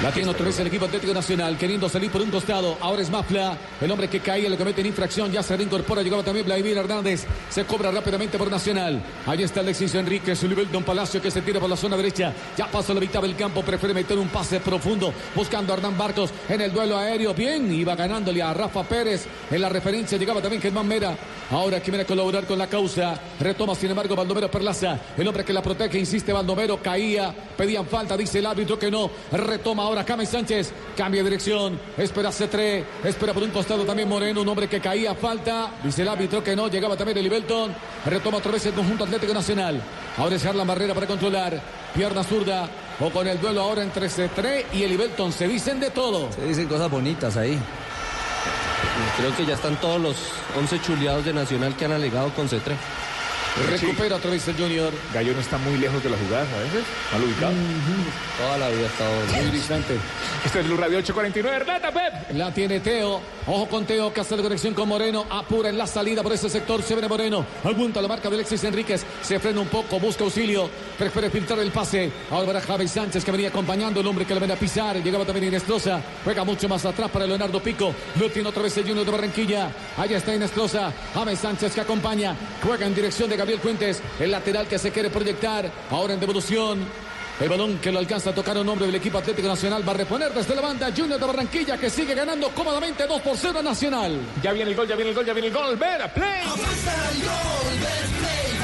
La tiene otra vez el equipo Atlético Nacional, queriendo salir por un costado. Ahora es Mafla, el hombre que caía, le comete en infracción. Ya se reincorpora, llegaba también Vladimir Hernández. Se cobra rápidamente por Nacional. Ahí está Alexis Enrique, su nivel Don Palacio que se tira por la zona derecha. Ya pasó la mitad del campo, prefiere meter un pase profundo, buscando a Hernán Barcos en el duelo aéreo. Bien, iba ganándole a Rafa Pérez. En la referencia llegaba también Germán Mera. Ahora que viene a colaborar con la causa. Retoma, sin embargo, Baldomero Perlaza. El hombre que la protege, insiste Baldomero, caía. Pedían falta, dice el árbitro que no. Retoma ahora Came Sánchez. Cambia de dirección. Espera C3. Espera por un costado también Moreno, un hombre que caía. Falta. Dice el árbitro que no. Llegaba también el Ibelton. Retoma otra vez el conjunto Atlético Nacional. Ahora es Harlan Barrera para controlar. Pierna zurda. O con el duelo ahora entre C3 y el Ibelton. Se dicen de todo. Se dicen cosas bonitas ahí. Creo que ya están todos los 11 chuleados de Nacional que han alegado con C3. Recupera otra vez el Junior. Gallo no está muy lejos de la jugada a veces, mal ubicado. Toda la vida ha estado Muy distante. Este es Blue Radio 849. Relata, Pep. La tiene Teo. Ojo con Teo que hace la conexión con Moreno. Apura en la salida por ese sector. Se viene Moreno. Apunta la marca de Alexis Enríquez. Se frena un poco. Busca auxilio. Prefiere filtrar el pase. Ahora Javi Sánchez que venía acompañando el hombre que le viene a pisar. Llegaba también Inestrosa. Juega mucho más atrás para Leonardo Pico. Lo tiene otra vez el Junior de Barranquilla. Allá está Inestrosa. Javi Sánchez que acompaña. Juega en dirección de Gabriel Fuentes. El lateral que se quiere proyectar. Ahora en devolución. El balón que lo alcanza a tocar un hombre del equipo Atlético Nacional va a reponer desde la banda Junior de Barranquilla que sigue ganando cómodamente 2 por 0 a Nacional. Ya viene el gol, ya viene el gol, ya viene el gol. Vera Play. Para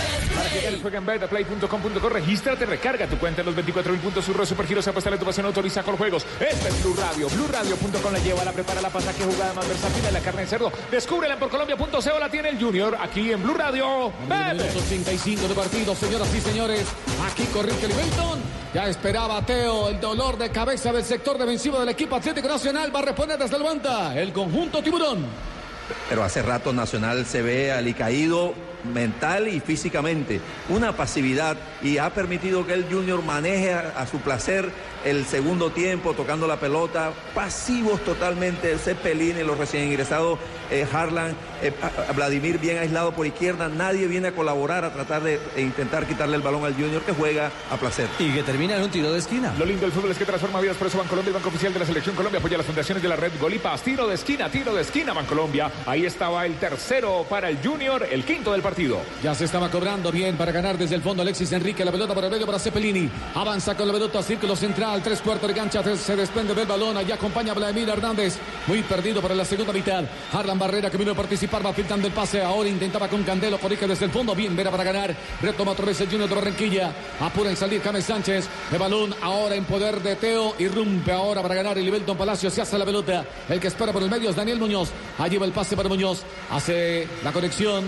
que ganes, juega en betplay.com.co, regístrate, recarga tu cuenta en los 24.000 puntos, surro, supergiros, apuesta tu pasión, autoriza con juegos. Este es Blue Radio, BlueRadio.com la lleva, la prepara, la pasa, que jugada más versátil de la carne de cerdo. Descúbrela en porcolombia.co, la tiene el Junior, aquí en Blue Radio. Bebe. 85 de partido, señoras y señores. Aquí corrige Livelton. Ya esperaba Teo el dolor de cabeza del sector defensivo del equipo Atlético Nacional. Va a reponer desde el banda el conjunto tiburón. Pero hace rato Nacional se ve alicaído mental y físicamente. Una pasividad y ha permitido que el Junior maneje a, a su placer el segundo tiempo, tocando la pelota, pasivos totalmente, Cepelini, los recién ingresados, eh, Harlan, eh, Vladimir bien aislado por izquierda, nadie viene a colaborar a tratar de, de intentar quitarle el balón al Junior que juega a placer. Y que termina en un tiro de esquina. Lo lindo del fútbol es que transforma vidas, por eso Bancolombia, el banco oficial de la Selección Colombia, apoya las fundaciones de la red Golipas. Tiro de esquina, tiro de esquina, Bancolombia. Ahí estaba el tercero para el Junior, el quinto del partido. Ya se estaba cobrando bien para ganar desde el fondo Alexis Enrique. La pelota para el medio para Cepelini. Avanza con la pelota, círculo central, tres cuartos de cancha. Se desprende del balón. Allá acompaña a Vladimir Hernández. Muy perdido para la segunda mitad. Harlan Barrera que vino a participar, va filtrando el pase. Ahora intentaba con Candelo, corrige desde el fondo. Bien, Vera para ganar. Retoma otra vez el Junior de Barranquilla. Apura en salir James Sánchez. El balón ahora en poder de Teo. Irrumpe ahora para ganar el Libelton Palacio. Se hace la pelota. El que espera por el medio es Daniel Muñoz. Allí va el pase para Muñoz. Hace la conexión.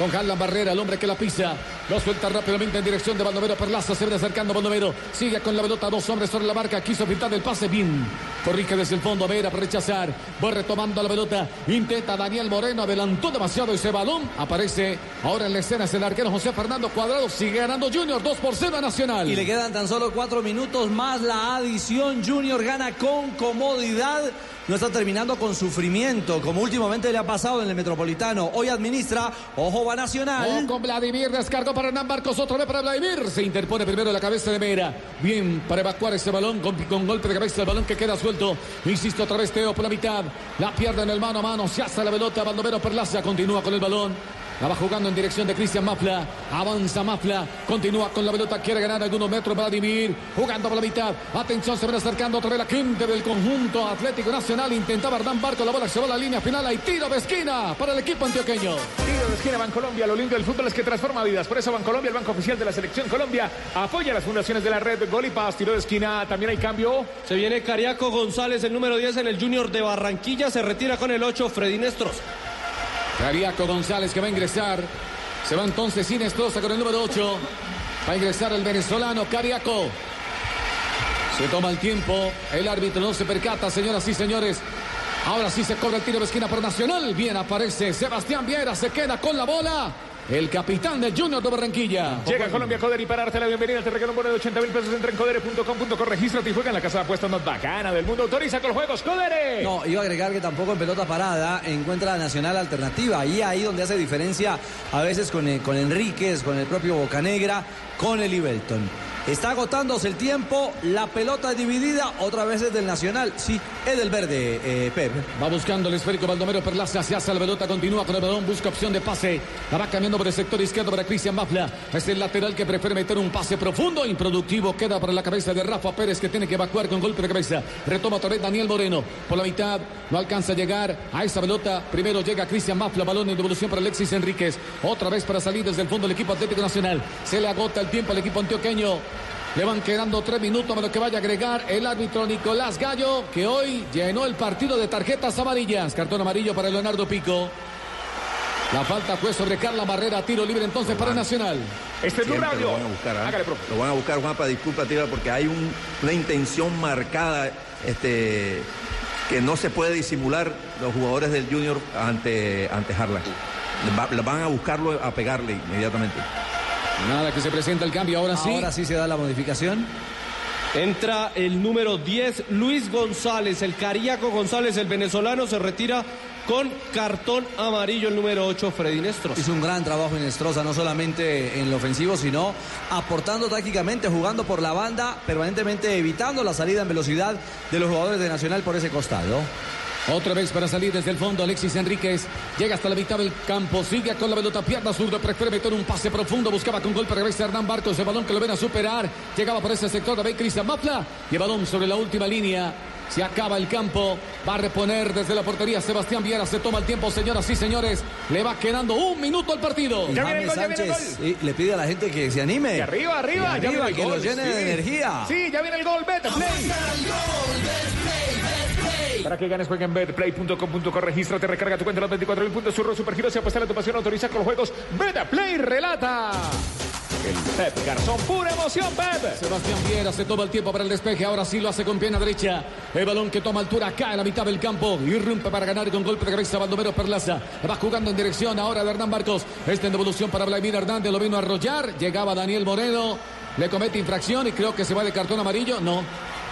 Con Harlan Barrera, el hombre que la pisa. Lo suelta rápidamente en dirección de Baldomero Perlaza. Se viene acercando Baldomero. Sigue con la pelota. Dos hombres sobre la marca. Quiso pintar el pase. Bien. Corrige desde el fondo. Vera para rechazar. Va retomando la pelota. Intenta Daniel Moreno. Adelantó demasiado ese balón. Aparece ahora en la escena. Es el arquero José Fernando Cuadrado. Sigue ganando Junior. 2 por 0 a Nacional. Y le quedan tan solo cuatro minutos más la adición. Junior gana con comodidad. No está terminando con sufrimiento, como últimamente le ha pasado en el Metropolitano. Hoy administra, ojo va Nacional. Oh, con Vladimir, descargó para Hernán Marcos, otra vez para Vladimir. Se interpone primero la cabeza de Mera. Bien, para evacuar ese balón con, golpe de cabeza, el balón que queda suelto. Insisto, otra vez Teo por la mitad. La pierde en el mano a mano, se hace la pelota. Baldomero Perlaza continúa con el balón. La va jugando en dirección de Cristian Mafla. Avanza Mafla. Continúa con la pelota. Quiere ganar algunos metros. Vladimir jugando por la mitad. Atención, se ven acercando otra vez la gente del conjunto Atlético Nacional. Intentaba Hernán Barco. La bola se va a la línea final. Hay tiro de esquina para el equipo antioqueño. Tiro de esquina Bancolombia, lo lindo del fútbol es que transforma vidas. Por eso Bancolombia, el banco oficial de la Selección Colombia, apoya las fundaciones de la red Golipas. Tiro de esquina, también hay cambio. Se viene Cariaco González, el número 10 en el Junior de Barranquilla. Se retira con el 8 Freddy Nestros. Cariaco González que va a ingresar. Se va entonces sin Estroza con el número 8. Va a ingresar el venezolano Cariaco. Se toma el tiempo. El árbitro no se percata, señoras y señores. Ahora sí se cobra el tiro de esquina por Nacional. Bien aparece Sebastián Viera. Se queda con la bola. El capitán de Junior de Barranquilla. Llega a Colombia Coder y para darte la bienvenida te regalo un bono de 80 mil pesos. Entra en codere.com.co, regístrate y juega en la casa de apuestas más bacana del mundo. Autoriza con juegos, Codere. No, iba a agregar que tampoco en pelota parada encuentra la Nacional alternativa. Y ahí donde hace diferencia a veces con, eh, con Enríquez, con el propio Bocanegra, con el Ibelton. Está agotándose el tiempo, la pelota dividida, otra vez es del Nacional. Sí, es del verde, eh, Pep. Va buscando el esférico Baldomero Perlaza, se hace la pelota, continúa con el balón, busca opción de pase. La va cambiando por el sector izquierdo para Cristian Mafla. Es el lateral que prefiere meter un pase profundo, improductivo. Queda para la cabeza de Rafa Pérez que tiene que evacuar con golpe de cabeza. Retoma otra vez Daniel Moreno. Por la mitad no alcanza a llegar a esa pelota. Primero llega Cristian Mafla, balón en devolución para Alexis Enríquez. Otra vez para salir desde el fondo del equipo Atlético Nacional. Se le agota el tiempo al equipo antioqueño. Le van quedando tres minutos para lo que vaya a agregar el árbitro Nicolás Gallo, que hoy llenó el partido de tarjetas amarillas. Cartón amarillo para Leonardo Pico. La falta fue sobre Carla Barrera, tiro libre entonces para Nacional. Este Siempre Lo van a buscar, ¿ah? Lo van a buscar, Juanpa, disculpa, tira, porque hay un- una intención marcada este, que no se puede disimular los jugadores del Junior ante, ante Harlan. Va- van a buscarlo a pegarle inmediatamente. Nada que se presenta el cambio, ahora sí. Ahora sí se da la modificación. Entra el número 10, Luis González, el Cariaco González, el venezolano, se retira con cartón amarillo el número 8, Freddy Nestros. Hizo un gran trabajo en Estroza, no solamente en lo ofensivo, sino aportando tácticamente, jugando por la banda, permanentemente evitando la salida en velocidad de los jugadores de Nacional por ese costado. Otra vez para salir desde el fondo, Alexis Enríquez llega hasta la mitad del campo, sigue con la pelota, pierna zurda, prefiere meter un pase profundo, buscaba con golpe regresa Hernán Barcos, el balón que lo ven a superar, llegaba por ese sector de Cristian Mafla y el balón sobre la última línea. Se acaba el campo, va a reponer desde la portería Sebastián Viera, se toma el tiempo, señoras y señores, le va quedando un minuto al partido. Y James Sánchez sí, le pide a la gente que se anime. Y arriba, arriba, Y ya arriba, viene el que gol, lo llene sí. de energía. Sí, ya viene el gol, Betplay. Para que ganes, juega en betplay.com.co, regístrate, recarga tu cuenta los 24 mil puntos, surro, supergiros y apuesta a tu pasión, autoriza con los juegos. Betplay relata. El Pep Garzón, pura emoción, Pep. Sebastián Viera se toma el tiempo para el despeje. Ahora sí lo hace con pierna derecha. El balón que toma altura acá en la mitad del campo. Irrumpe para ganar con golpe de cabeza Baldomero Perlaza. Va jugando en dirección ahora de Hernán Barcos. Esta en devolución para Vladimir Hernández. Lo vino a arrollar. Llegaba Daniel Moreno. Le comete infracción y creo que se va de cartón amarillo. No.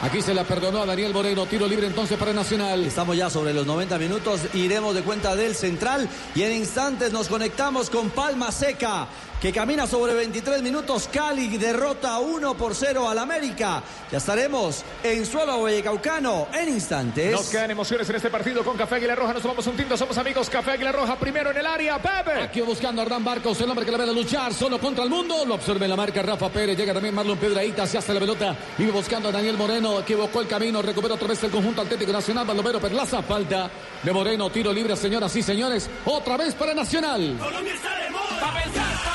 Aquí se la perdonó a Daniel Moreno. Tiro libre entonces para Nacional. Estamos ya sobre los 90 minutos. Iremos de cuenta del central y en instantes nos conectamos con Palma Seca. Que camina sobre 23 minutos. Cali derrota 1 por 0 al América. Ya estaremos en suelo vallecaucano en instantes. Nos quedan emociones en este partido con Café Águila Roja. Nos tomamos un tinto, somos amigos. Café Águila Roja, primero en el área, Pepe. Aquí buscando a Hernán Barcos, el hombre que le va a luchar solo contra el mundo. Lo observa en la marca Rafa Pérez. Llega también Marlon Piedraíta, se hace la pelota. Vive buscando a Daniel Moreno. Equivocó el camino. Recupera otra vez el conjunto Atlético Nacional. Baldomero Perlaza. Falta de Moreno. Tiro libre, señoras y señores. Otra vez para Nacional. Colombia está de moda.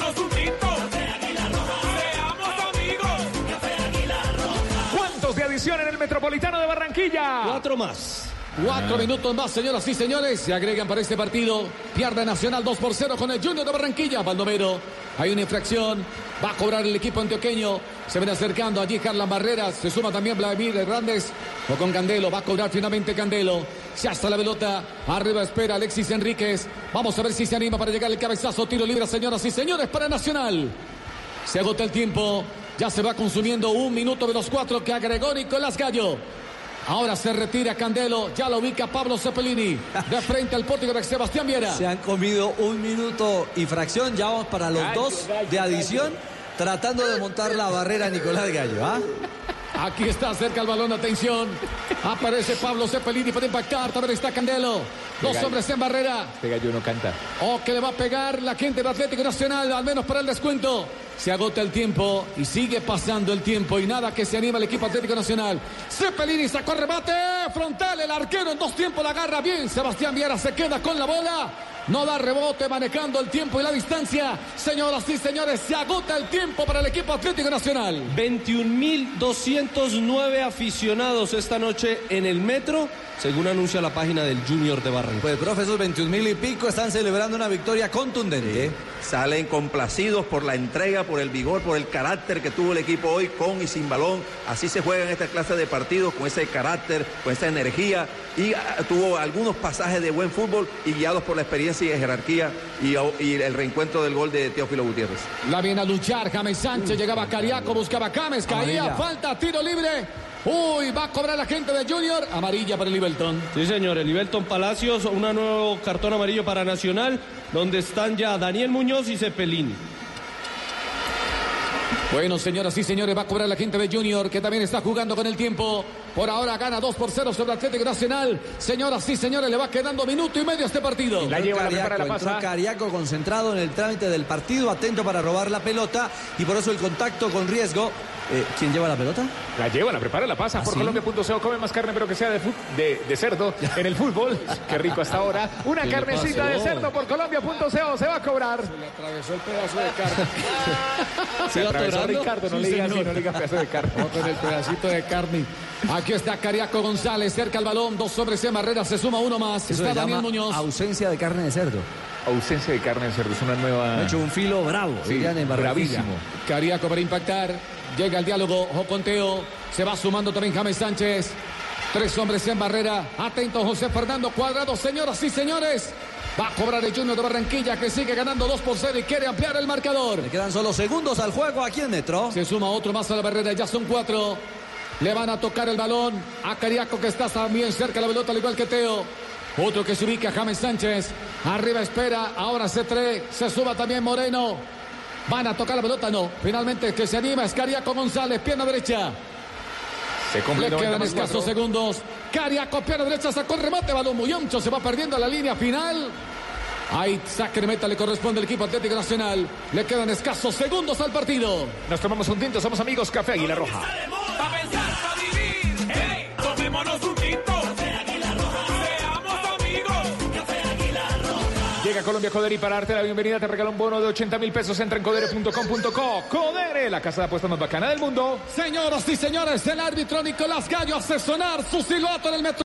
Tomémonos un tinto. Seamos amigos. ¿Cuántos de adición en el Metropolitano de Barranquilla? Cuatro más. Cuatro minutos más, señoras y señores. Se agregan para este partido. Pierde Nacional 2 por 0 con el Junior de Barranquilla. Baldomero. Hay una infracción. Va a cobrar el equipo antioqueño. Se ven acercando allí Carlan Barreras. Se suma también Vladimir Hernández. O con Candelo. Va a cobrar finalmente Candelo. Se hasta la pelota. Arriba espera Alexis Enríquez. Vamos a ver si se anima para llegar el cabezazo. Tiro libre, señoras y señores, para Nacional. Se agota el tiempo. Ya se va consumiendo un minuto de los cuatro que agregó Nicolás Gallo. Ahora se retira Candelo. Ya lo ubica Pablo Cepelini. De frente al pórtico de Sebastián Viera. Se han comido un minuto y fracción. Ya vamos para los Gallo, dos gallo, de adición. Tratando de montar la barrera Nicolás Gallo. ¿ah? Aquí está cerca el balón, atención. Aparece Pablo Cepelini para impactar. También está Candelo. Dos gallo. hombres en barrera. Este gallo no canta. O que le va a pegar la gente del Atlético Nacional, al menos para el descuento. Se agota el tiempo y sigue pasando el tiempo y nada que se anima el equipo Atlético Nacional. Cepelini sacó remate frontal, el arquero en dos tiempos la agarra bien. Sebastián Viera se queda con la bola. No da rebote manejando el tiempo y la distancia. Señoras y señores, se agota el tiempo para el equipo Atlético Nacional. 21.209 aficionados esta noche en el metro, según anuncia la página del Junior de Barranquilla. Pues, profe, esos 21 mil y pico están celebrando una victoria contundente. Salen complacidos por la entrega, por el vigor, por el carácter que tuvo el equipo hoy con y sin balón. Así se juega en esta clase de partidos, con ese carácter, con esa energía. Y ah, tuvo algunos pasajes de buen fútbol y guiados por la experiencia y jerarquía y, y el reencuentro del gol de Teófilo Gutiérrez. La viene a luchar James Sánchez, llegaba Cariaco, buscaba James, caía, Amarilla. falta, tiro libre. Uy, va a cobrar la gente de Junior. Amarilla para el Ibelton. Sí, señor, el Ibelton Palacios, un nuevo cartón amarillo para Nacional, donde están ya Daniel Muñoz y Cepelini. Bueno, señoras y señores, va a cobrar la gente de Junior, que también está jugando con el tiempo. Por ahora gana 2 por 0 sobre Atlético Nacional. Señoras y señores, le va quedando minuto y medio a este partido. Entró Cariaco, entró Cariaco concentrado en el trámite del partido, atento para robar la pelota y por eso el contacto con riesgo. Eh, ¿Quién lleva la pelota? La lleva, la prepara, la pasa. ¿Ah, por sí? Colombia.co come más carne, pero que sea de, fu- de, de cerdo en el fútbol. Qué rico hasta ahora. Una (laughs) ¿Qué le carnecita de cerdo por Colombia.co se va a cobrar. Atravesó el pedazo de carne. (laughs) Se atravesó Ricardo, no le digas no le digas pedazo de carne. (laughs) Con el pedacito de carne. Aquí está Cariaco González, cerca al balón. Dos hombres en barrera, se suma uno más. Eso está se Daniel Muñoz. ausencia de carne de cerdo. Ausencia de carne de cerdo, es una nueva. Ha hecho un filo bravo, Sí, dirían en bravísimo. Cariaco para impactar. Llega el diálogo. Ojo con Teo. Se va sumando también James Sánchez. Tres hombres en barrera. Atento José Fernando Cuadrado. Señoras y señores. Va a cobrar el Junior de Barranquilla que sigue ganando 2 por 0 y quiere ampliar el marcador. Le quedan solo segundos al juego aquí en Metro. Se suma otro más a la barrera, ya son cuatro. Le van a tocar el balón a Cariaco que está también cerca de la pelota al igual que Teo. Otro que se ubica, James Sánchez. Arriba espera, ahora C3, se suba también Moreno. Van a tocar la pelota, no. Finalmente el que se anima es Cariaco González, pierna derecha. Se Le cumple 90 quedan escasos cuatro. segundos. Cariaco, pierna derecha, sacó el remate, balón muy ancho, se va perdiendo la línea final. Ahí saque de meta le corresponde al equipo Atlético Nacional. Le quedan escasos segundos al partido. Nos tomamos un tinto, somos amigos Café Águila Roja. Pa' pensar, pa' vivir. Hey, tomémonos un Llega Colombia Codere y para darte la bienvenida te regala un bono de 80 mil pesos. Entra en codere.com.co. Codere, la casa de apuestas más bacana del mundo. Señoras y señores, el árbitro Nicolás Gallo hace sonar su silbato en el metro.